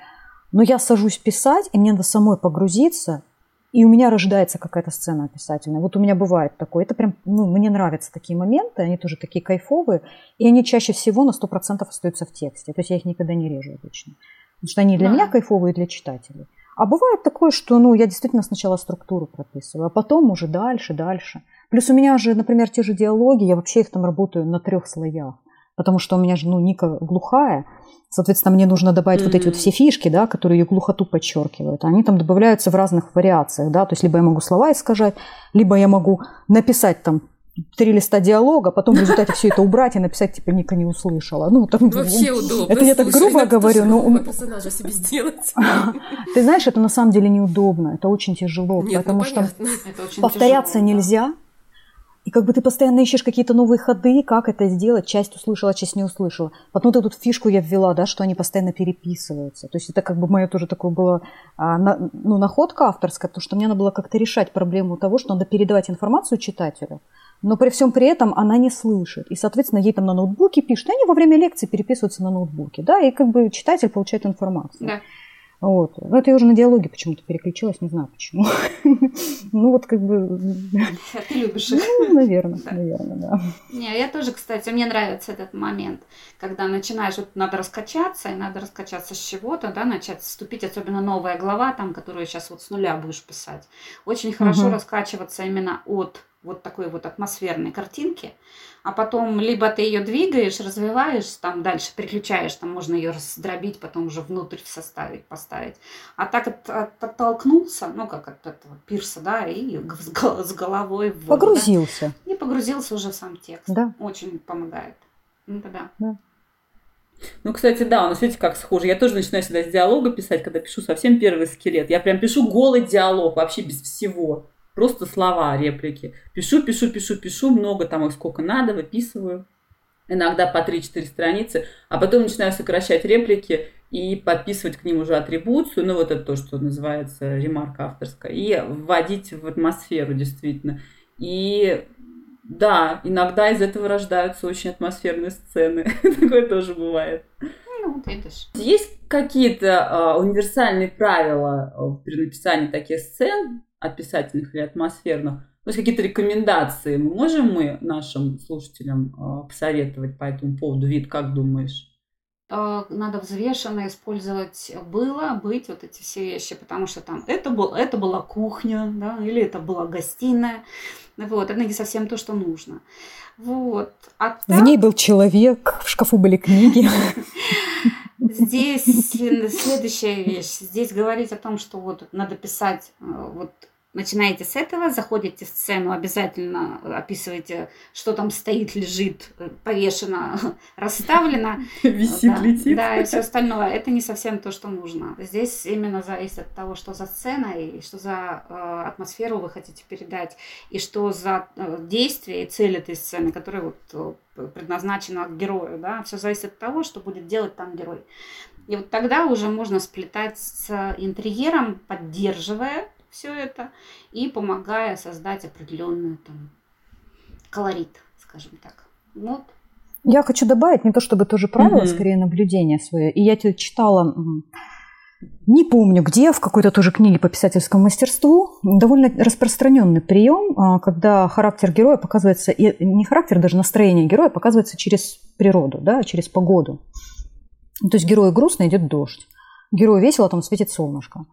но я сажусь писать, и мне надо самой погрузиться, и у меня рождается какая-то сцена описательная. Вот у меня бывает такое. Это прям, ну, мне нравятся такие моменты, они тоже такие кайфовые, и они чаще всего на 100% остаются в тексте. То есть я их никогда не режу обычно. Потому что они для да. меня кайфовые, и для читателей. А бывает такое, что ну, я действительно сначала структуру прописываю, а потом уже дальше, дальше. Плюс у меня же, например, те же диалоги, я вообще их там работаю на трех слоях. Потому что у меня же, ну, Ника глухая, соответственно, мне нужно добавить mm-hmm. вот эти вот все фишки, да, которые ее глухоту подчеркивают. Они там добавляются в разных вариациях, да, то есть либо я могу слова искажать, либо я могу написать там три листа диалога, потом в результате все это убрать и написать, типа, Ника не услышала. Ну, там, Вообще удобно. Это я так грубо говорю, но... персонажа себе сделать. Ты знаешь, это на самом деле неудобно, это очень тяжело, Нет, потому ну, что повторяться тяжело, нельзя, и как бы ты постоянно ищешь какие-то новые ходы, как это сделать, часть услышала, часть не услышала. Потом эту фишку я ввела, да, что они постоянно переписываются. То есть это как бы мое тоже такое было, а, на, ну, находка авторская, потому что мне надо было как-то решать проблему того, что надо передавать информацию читателю, но при всем при этом она не слышит. И, соответственно, ей там на ноутбуке пишут, и они во время лекции переписываются на ноутбуке, да, и как бы читатель получает информацию. Да. Вот. Но это я уже на диалоге почему-то переключилась, не знаю почему. Ну вот как бы... Ты любишь их. Ну, наверное, наверное, да. Не, я тоже, кстати, мне нравится этот момент, когда начинаешь, вот надо раскачаться, и надо раскачаться с чего-то, да, начать вступить, особенно новая глава, там, которую сейчас вот с нуля будешь писать. Очень хорошо раскачиваться именно от вот такой вот атмосферной картинки, а потом либо ты ее двигаешь, развиваешь, там дальше переключаешь, там можно ее раздробить, потом уже внутрь составить, поставить. А так от, от, оттолкнулся, ну как от этого пирса, да, и с, с головой в воду, Погрузился. Да, и погрузился уже в сам текст. Да. Очень помогает. Ну да. да. Ну, кстати, да, у нас, видите, как схоже. Я тоже начинаю всегда с диалога писать, когда пишу совсем первый скелет. Я прям пишу голый диалог, вообще без всего. Просто слова, реплики. Пишу, пишу, пишу, пишу, много там их сколько надо, выписываю. Иногда по 3-4 страницы, а потом начинаю сокращать реплики и подписывать к ним уже атрибуцию, ну вот это то, что называется ремарка авторская, и вводить в атмосферу действительно. И да, иногда из этого рождаются очень атмосферные сцены. Такое тоже бывает. Ну, вот видишь. Есть какие-то э, универсальные правила при написании таких сцен, описательных или атмосферных? То есть какие-то рекомендации мы можем мы нашим слушателям э, посоветовать по этому поводу? Вид, как думаешь? надо взвешенно использовать было, быть, вот эти все вещи, потому что там это, был, это была кухня, да, или это была гостиная, вот, это не совсем то, что нужно. Вот. А так... В ней был человек, в шкафу были книги. Здесь следующая вещь. Здесь говорить о том, что вот надо писать э, вот Начинаете с этого, заходите в сцену, обязательно описываете, что там стоит, лежит, э, повешено, расставлено. Висит, да, летит. Да, и все остальное. Это не совсем то, что нужно. Здесь именно зависит от того, что за сцена и что за э, атмосферу вы хотите передать, и что за э, действие и цель этой сцены, которая вот э, предназначена герою. Да? Все зависит от того, что будет делать там герой. И вот тогда уже можно сплетать с интерьером, поддерживая все это и помогая создать определенную там колорит, скажем так. Вот. Я хочу добавить не то чтобы тоже правило, mm-hmm. скорее наблюдение свое. И я тебе читала, не помню где, в какой-то тоже книге по писательскому мастерству, довольно распространенный прием, а, когда характер героя показывается, и не характер, даже настроение героя показывается через природу, да, через погоду. То есть герою грустно идет дождь, герою весело, там светит солнышко.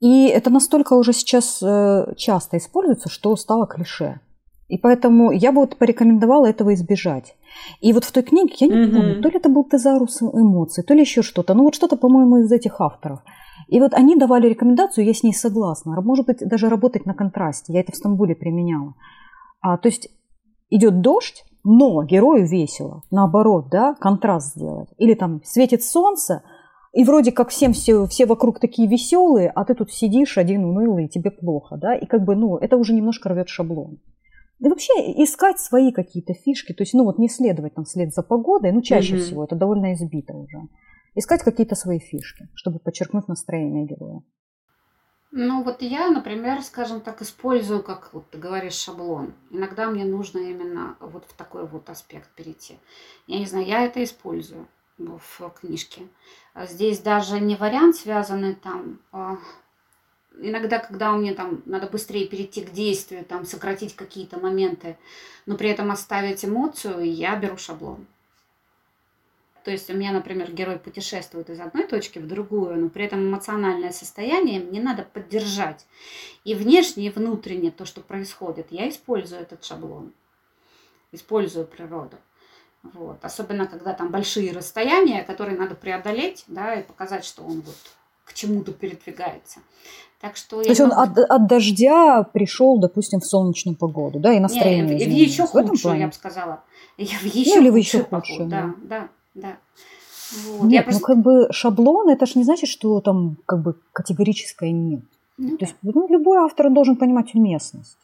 И это настолько уже сейчас э, часто используется, что стало клише. И поэтому я бы вот порекомендовала этого избежать. И вот в той книге, я не mm-hmm. помню, то ли это был тезарус эмоций, то ли еще что-то. Ну вот что-то, по-моему, из этих авторов. И вот они давали рекомендацию, я с ней согласна. Может быть, даже работать на контрасте. Я это в Стамбуле применяла. А, то есть идет дождь, но герою весело. Наоборот, да, контраст сделать. Или там светит солнце, и вроде как всем все, все вокруг такие веселые, а ты тут сидишь один унылый, и тебе плохо, да, и как бы, ну, это уже немножко рвет шаблон. И вообще искать свои какие-то фишки, то есть, ну, вот не следовать там вслед за погодой, ну, чаще mm-hmm. всего это довольно избито уже. Искать какие-то свои фишки, чтобы подчеркнуть настроение героя. Ну, вот я, например, скажем так, использую, как вот ты говоришь, шаблон. Иногда мне нужно именно вот в такой вот аспект перейти. Я не знаю, я это использую в книжке. А здесь даже не вариант связанный там. А иногда, когда мне там надо быстрее перейти к действию, там сократить какие-то моменты, но при этом оставить эмоцию, я беру шаблон. То есть у меня, например, герой путешествует из одной точки в другую, но при этом эмоциональное состояние мне надо поддержать. И внешне, и внутренне то, что происходит, я использую этот шаблон, использую природу. Вот. Особенно, когда там большие расстояния, которые надо преодолеть, да, и показать, что он вот к чему-то передвигается. Так что То есть он от, от дождя пришел, допустим, в солнечную погоду, да, и настроение. Нет, в еще худшую, я бы сказала. Я в еще ну, или в еще худшую. Да, да, да. Вот. Нет, просто... ну как бы шаблон, это же не значит, что там как бы категорическое нет. Ну, То есть ну, любой автор должен понимать уместность.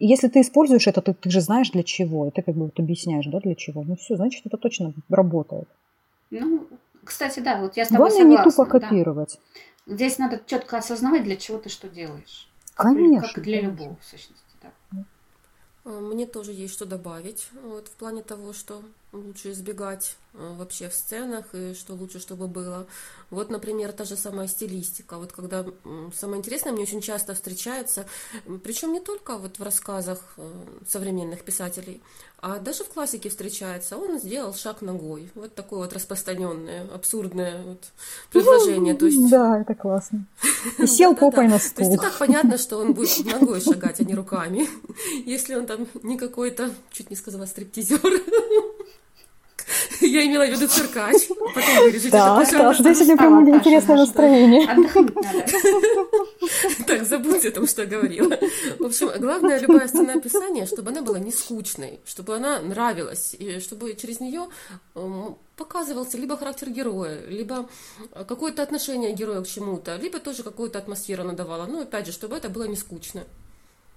И если ты используешь это, ты, ты же знаешь для чего, и ты как бы вот объясняешь, да, для чего. Ну все, значит, это точно работает. Ну, кстати, да, вот я с тобой Главное согласна. не тупо копировать. Да. Здесь надо четко осознавать, для чего ты что делаешь. Конечно. Как для любого, в сущности. Да. Мне тоже есть что добавить вот, в плане того, что лучше избегать а, вообще в сценах и что лучше, чтобы было. Вот, например, та же самая стилистика. Вот когда самое интересное мне очень часто встречается, причем не только вот в рассказах а, современных писателей, а даже в классике встречается. Он сделал шаг ногой. Вот такое вот распространенное, абсурдное вот предложение. То есть... Да, это классно. И сел попой на стул. То есть так понятно, что он будет ногой шагать, а не руками. Если он там не какой-то, чуть не сказала, стриптизер. Я имела в виду циркач. Потом вырежете да. Да, сегодня прям интересное настроение. Так, забудьте о том, что я говорила. В общем, главное, любая сцена описания, чтобы она была не скучной, чтобы она нравилась, и чтобы через нее эм, показывался либо характер героя, либо какое-то отношение героя к чему-то, либо тоже какую-то атмосферу надавала. Ну, опять же, чтобы это было не скучно.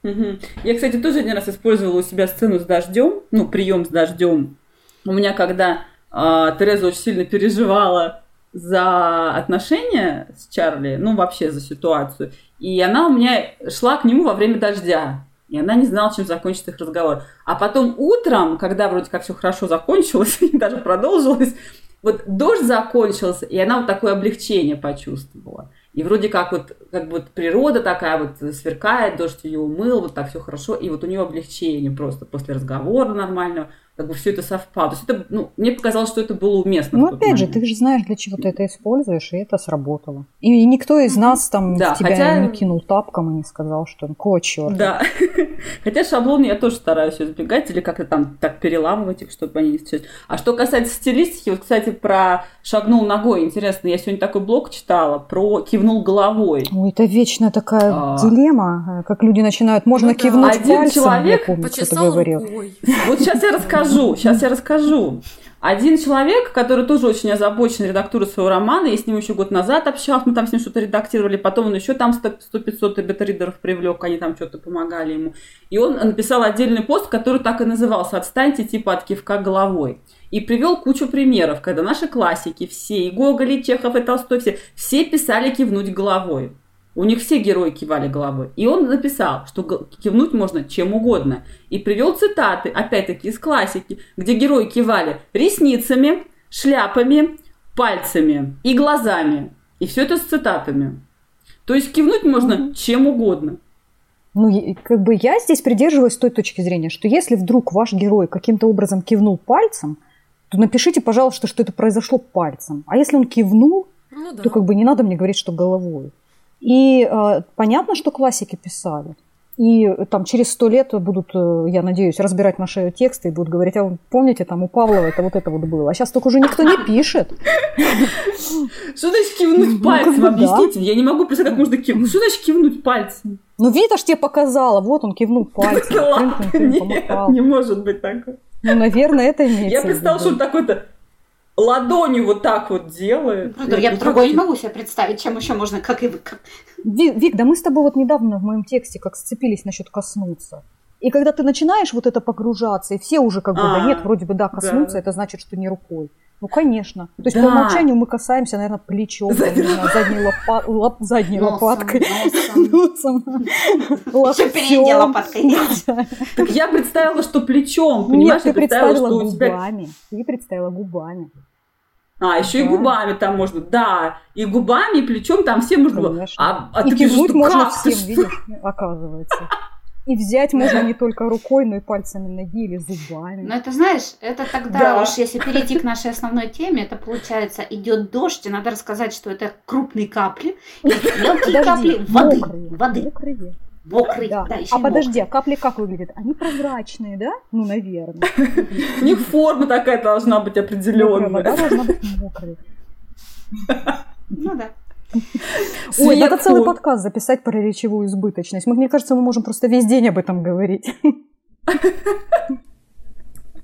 Угу. Я, кстати, тоже один раз использовала у себя сцену с дождем, ну, прием с дождем. У меня, когда Тереза очень сильно переживала за отношения с Чарли, ну вообще за ситуацию. И она у меня шла к нему во время дождя. И она не знала, чем закончится их разговор. А потом утром, когда вроде как все хорошо закончилось, и даже продолжилось, вот дождь закончился, и она вот такое облегчение почувствовала. И вроде как вот, как бы вот природа такая вот сверкает, дождь ее умыл, вот так все хорошо, и вот у нее облегчение просто после разговора нормального как бы все это совпало. То есть это, ну, мне показалось, что это было уместно. Ну, опять же, ты же знаешь, для чего ты это используешь, и это сработало. И, никто из нас там да, тебя хотя... не кинул тапком и не сказал, что кого черта. Да. хотя шаблоны я тоже стараюсь избегать или как-то там так переламывать их, чтобы они не встречались. А что касается стилистики, вот, кстати, про шагнул ногой, интересно, я сегодня такой блог читала про кивнул головой. Ой, это вечно такая а... дилемма, э, как люди начинают, можно ну, кивнуть Один пальцем, человек я помню, кто-то говорил. Вот сейчас я расскажу расскажу, сейчас я расскажу. Один человек, который тоже очень озабочен редактурой своего романа, я с ним еще год назад общалась, мы там с ним что-то редактировали, потом он еще там 100-500 бета-ридеров привлек, они там что-то помогали ему. И он написал отдельный пост, который так и назывался «Отстаньте типа от кивка головой». И привел кучу примеров, когда наши классики, все, и Гоголь, и Чехов, и Толстой, все, все писали кивнуть головой. У них все герои кивали головой. И он написал, что кивнуть можно чем угодно. И привел цитаты, опять-таки, из классики, где герои кивали ресницами, шляпами, пальцами и глазами. И все это с цитатами. То есть кивнуть можно mm-hmm. чем угодно. Ну, как бы я здесь придерживаюсь той точки зрения, что если вдруг ваш герой каким-то образом кивнул пальцем, то напишите, пожалуйста, что это произошло пальцем. А если он кивнул, ну, да. то как бы не надо мне говорить, что головой. И э, понятно, что классики писали. И там через сто лет будут, э, я надеюсь, разбирать наши тексты и будут говорить, а вы помните, там у Павлова это вот это вот было. А сейчас только уже никто не пишет. Что значит кивнуть пальцем? Объясните, я не могу представить, как можно кивнуть. Что значит кивнуть пальцем? Ну, Вита ж тебе показала, вот он кивнул пальцем. Нет, не может быть такого. Ну, наверное, это имеется Я представила, что он такой-то ладонью вот так вот делает. Ну, я другое не могу себе представить, чем еще можно, как и как. Вик, да мы с тобой вот недавно в моем тексте как сцепились насчет коснуться. И когда ты начинаешь вот это погружаться, и все уже как бы, а, да нет, вроде бы да, коснуться, да. это значит, что не рукой. Ну, конечно. То есть да. по умолчанию мы касаемся, наверное, плечом, задней, задней, лопа, лоп, задней носом, лопаткой. Носом. Еще передней лопаткой. Так я представила, что плечом, понимаешь? Нет, ты представила губами. Ты представила губами. А, еще да. и губами там можно, да, и губами, и плечом там все можно. Конечно. А, а и ты можно всем, видишь, оказывается. И взять можно не только рукой, но и пальцами ноги или зубами. Ну, это знаешь, это тогда да. уж, если перейти к нашей основной теме, это получается, идет дождь, и надо рассказать, что это крупные капли, и мелкие капли воды. воды. Мокрые. Мокрый, да. да а подожди, а капли как выглядят? Они прозрачные, да? Ну, наверное. У них форма такая должна быть определенная. Вода должна быть мокрой. Ну да. Ой, надо целый подкаст записать про речевую избыточность. Мне кажется, мы можем просто весь день об этом говорить.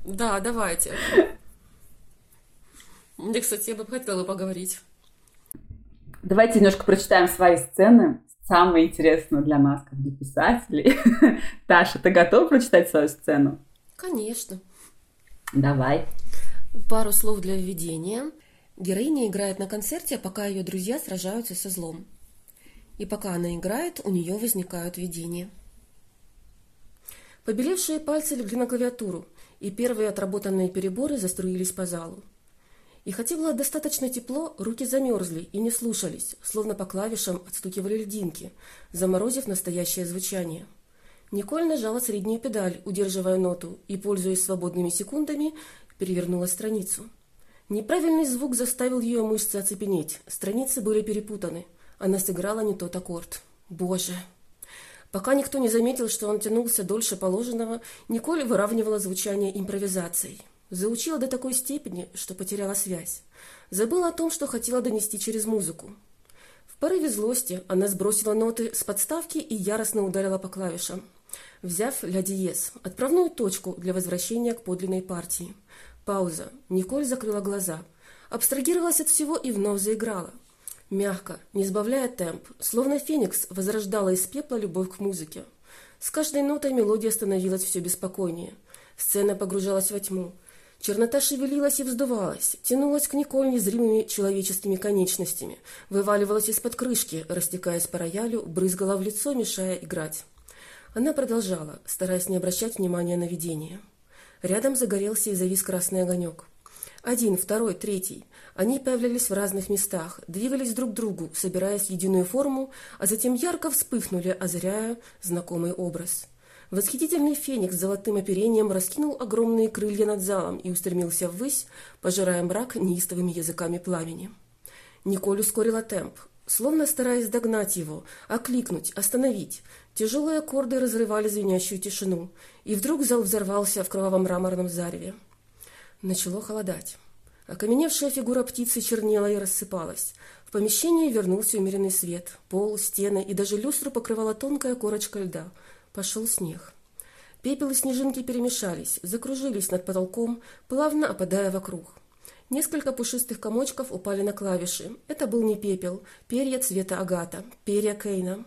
Да, давайте. Мне, кстати, я бы хотела поговорить. Давайте немножко прочитаем свои сцены. Самое интересное для нас, как для писателей. Таша, ты готова прочитать свою сцену? Конечно. Давай. Пару слов для введения. Героиня играет на концерте, пока ее друзья сражаются со злом. И пока она играет, у нее возникают видения. Побелевшие пальцы легли на клавиатуру, и первые отработанные переборы заструились по залу. И хотя было достаточно тепло, руки замерзли и не слушались, словно по клавишам отстукивали льдинки, заморозив настоящее звучание. Николь нажала среднюю педаль, удерживая ноту, и, пользуясь свободными секундами, перевернула страницу. Неправильный звук заставил ее мышцы оцепенеть. Страницы были перепутаны. Она сыграла не тот аккорд. Боже! Пока никто не заметил, что он тянулся дольше положенного, Николь выравнивала звучание импровизацией. Заучила до такой степени, что потеряла связь. Забыла о том, что хотела донести через музыку. В порыве злости она сбросила ноты с подставки и яростно ударила по клавишам, взяв ля диез, отправную точку для возвращения к подлинной партии – Пауза. Николь закрыла глаза. Абстрагировалась от всего и вновь заиграла. Мягко, не сбавляя темп, словно феникс возрождала из пепла любовь к музыке. С каждой нотой мелодия становилась все беспокойнее. Сцена погружалась во тьму. Чернота шевелилась и вздувалась, тянулась к Николь незримыми человеческими конечностями, вываливалась из-под крышки, растекаясь по роялю, брызгала в лицо, мешая играть. Она продолжала, стараясь не обращать внимания на видение. Рядом загорелся и завис красный огонек. Один, второй, третий. Они появлялись в разных местах, двигались друг к другу, собираясь в единую форму, а затем ярко вспыхнули, озаряя знакомый образ – Восхитительный феникс с золотым оперением раскинул огромные крылья над залом и устремился ввысь, пожирая мрак неистовыми языками пламени. Николь ускорила темп, словно стараясь догнать его, окликнуть, остановить. Тяжелые аккорды разрывали звенящую тишину, и вдруг зал взорвался в кровавом мраморном зареве. Начало холодать. Окаменевшая фигура птицы чернела и рассыпалась. В помещении вернулся умеренный свет. Пол, стены и даже люстру покрывала тонкая корочка льда — Пошел снег. Пепел и снежинки перемешались, закружились над потолком, плавно опадая вокруг. Несколько пушистых комочков упали на клавиши. Это был не пепел, перья цвета агата, перья Кейна.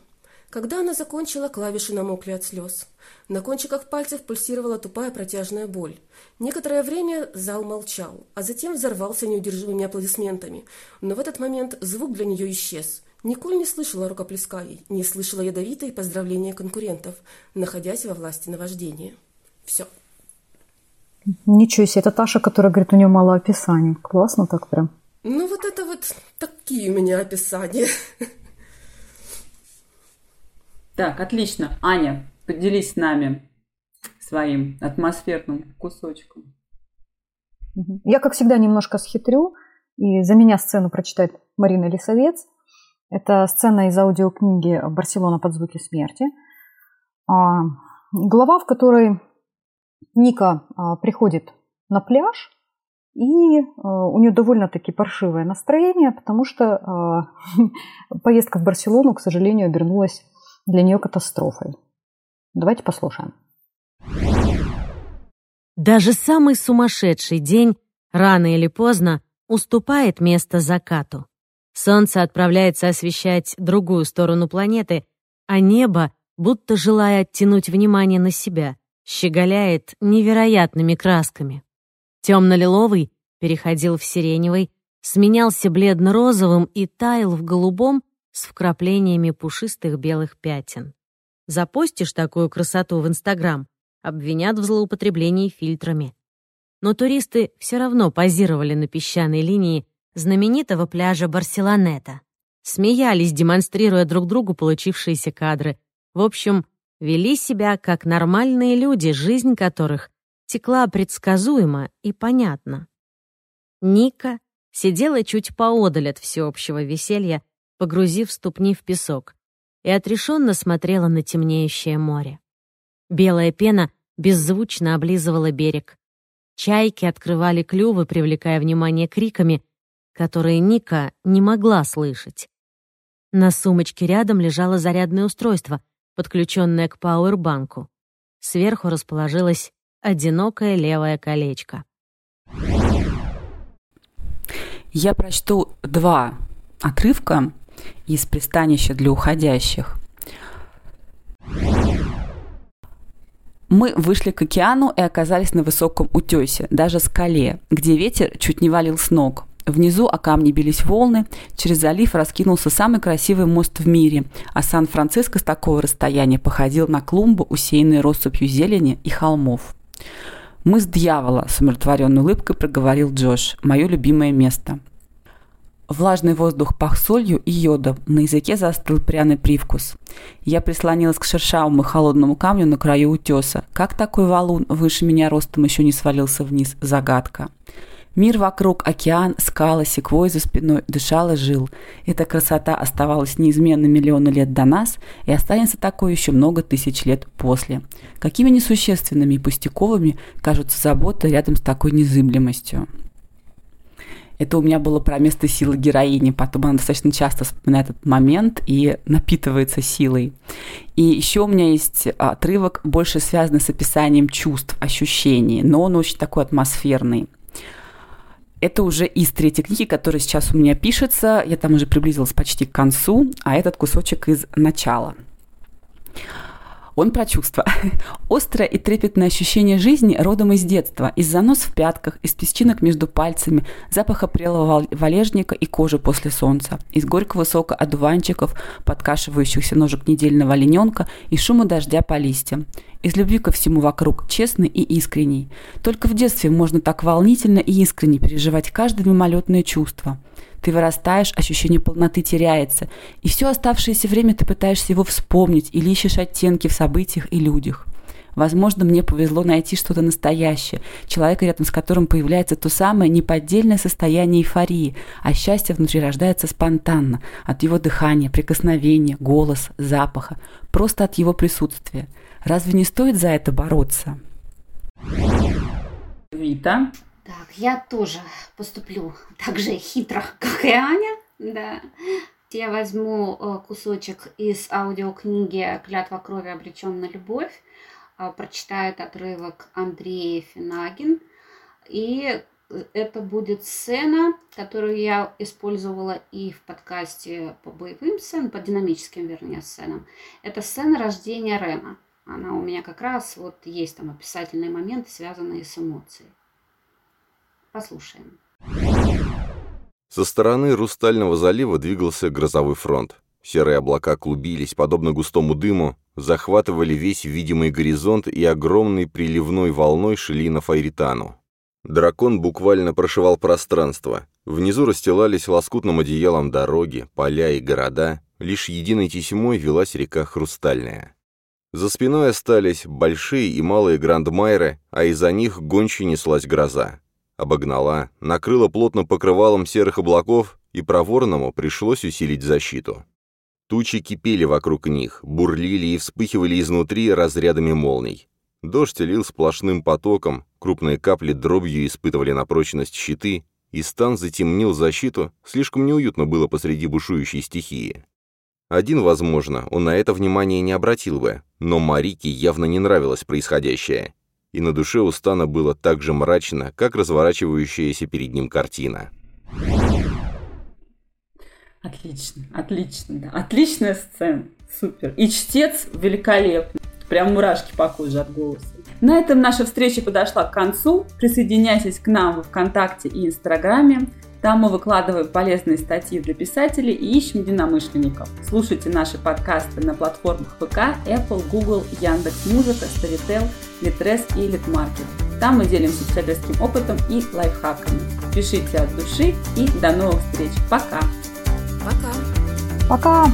Когда она закончила, клавиши намокли от слез. На кончиках пальцев пульсировала тупая протяжная боль. Некоторое время зал молчал, а затем взорвался неудержимыми аплодисментами. Но в этот момент звук для нее исчез. Николь не слышала рукоплесканий, не слышала ядовитые поздравления конкурентов, находясь во власти наваждения. Все. Ничего себе, это Таша, которая говорит, у нее мало описаний. Классно так прям. Ну вот это вот такие у меня описания. Так, отлично. Аня, поделись с нами своим атмосферным кусочком. Я, как всегда, немножко схитрю, и за меня сцену прочитает Марина Лисовец. Это сцена из аудиокниги «Барселона под звуки смерти». А, глава, в которой Ника а, приходит на пляж, и а, у нее довольно-таки паршивое настроение, потому что поездка в Барселону, к сожалению, обернулась для нее катастрофой. Давайте послушаем. Даже самый сумасшедший день рано или поздно уступает место закату. Солнце отправляется освещать другую сторону планеты, а небо, будто желая оттянуть внимание на себя, щеголяет невероятными красками. Темно-лиловый переходил в сиреневый, сменялся бледно-розовым и таял в голубом с вкраплениями пушистых белых пятен. Запостишь такую красоту в Инстаграм, обвинят в злоупотреблении фильтрами. Но туристы все равно позировали на песчаной линии знаменитого пляжа Барселонета. Смеялись, демонстрируя друг другу получившиеся кадры. В общем, вели себя как нормальные люди, жизнь которых текла предсказуемо и понятно. Ника сидела чуть поодаль от всеобщего веселья, погрузив ступни в песок, и отрешенно смотрела на темнеющее море. Белая пена беззвучно облизывала берег. Чайки открывали клювы, привлекая внимание криками, которые Ника не могла слышать. На сумочке рядом лежало зарядное устройство, подключенное к пауэрбанку. Сверху расположилось одинокое левое колечко. Я прочту два отрывка из пристанища для уходящих. Мы вышли к океану и оказались на высоком утесе, даже скале, где ветер чуть не валил с ног. Внизу о камни бились волны, через залив раскинулся самый красивый мост в мире, а Сан-Франциско с такого расстояния походил на клумбу, усеянную россыпью зелени и холмов. «Мы с дьявола», — с умиротворенной улыбкой проговорил Джош, — «мое любимое место». Влажный воздух пах солью и йодом, на языке застыл пряный привкус. Я прислонилась к шершавому холодному камню на краю утеса. Как такой валун выше меня ростом еще не свалился вниз? Загадка. Мир вокруг, океан, скалы, секвой за спиной дышал и жил. Эта красота оставалась неизменной миллионы лет до нас и останется такой еще много тысяч лет после. Какими несущественными и пустяковыми кажутся заботы рядом с такой незыблемостью. Это у меня было про место силы героини. Потом она достаточно часто вспоминает этот момент и напитывается силой. И еще у меня есть отрывок, больше связанный с описанием чувств, ощущений, но он очень такой атмосферный это уже из третьей книги, которая сейчас у меня пишется. Я там уже приблизилась почти к концу, а этот кусочек из начала. Он про чувства. Острое и трепетное ощущение жизни родом из детства, из занос в пятках, из песчинок между пальцами, запаха прелого валежника и кожи после солнца, из горького сока одуванчиков, подкашивающихся ножек недельного олененка и шума дождя по листьям. Из любви ко всему вокруг, честный и искренний. Только в детстве можно так волнительно и искренне переживать каждое мимолетное чувство – ты вырастаешь, ощущение полноты теряется, и все оставшееся время ты пытаешься его вспомнить или ищешь оттенки в событиях и людях. Возможно, мне повезло найти что-то настоящее, человека, рядом с которым появляется то самое неподдельное состояние эйфории, а счастье внутри рождается спонтанно, от его дыхания, прикосновения, голоса, запаха, просто от его присутствия. Разве не стоит за это бороться? Вита. Так, я тоже поступлю так же хитро, как и Аня. Да. Я возьму э, кусочек из аудиокниги «Клятва крови обречен на любовь», э, прочитает отрывок Андрей Финагин. И это будет сцена, которую я использовала и в подкасте по боевым сценам, по динамическим, вернее, сценам. Это сцена рождения Рема. Она у меня как раз вот есть там описательные моменты, связанные с эмоцией. Послушаем. Со стороны Рустального залива двигался грозовой фронт. Серые облака клубились, подобно густому дыму, захватывали весь видимый горизонт и огромной приливной волной шли на Файритану. Дракон буквально прошивал пространство. Внизу расстилались лоскутным одеялом дороги, поля и города, лишь единой тесьмой велась река Хрустальная. За спиной остались большие и малые грандмайры, а из-за них гончей неслась гроза обогнала, накрыла плотно покрывалом серых облаков, и проворному пришлось усилить защиту. Тучи кипели вокруг них, бурлили и вспыхивали изнутри разрядами молний. Дождь лил сплошным потоком, крупные капли дробью испытывали на прочность щиты, и стан затемнил защиту, слишком неуютно было посреди бушующей стихии. Один, возможно, он на это внимание не обратил бы, но Марике явно не нравилось происходящее, и на душе у Стана было так же мрачно, как разворачивающаяся перед ним картина. Отлично, отлично, да. Отличная сцена, супер. И чтец великолепный, прям мурашки по коже от голоса. На этом наша встреча подошла к концу. Присоединяйтесь к нам в ВКонтакте и Инстаграме. Там мы выкладываем полезные статьи для писателей и ищем единомышленников. Слушайте наши подкасты на платформах ВК, Apple, Google, Яндекс.Музыка, Storytel, Litres и Литмаркет. Там мы делимся читательским опытом и лайфхаками. Пишите от души и до новых встреч. Пока! Пока! Пока!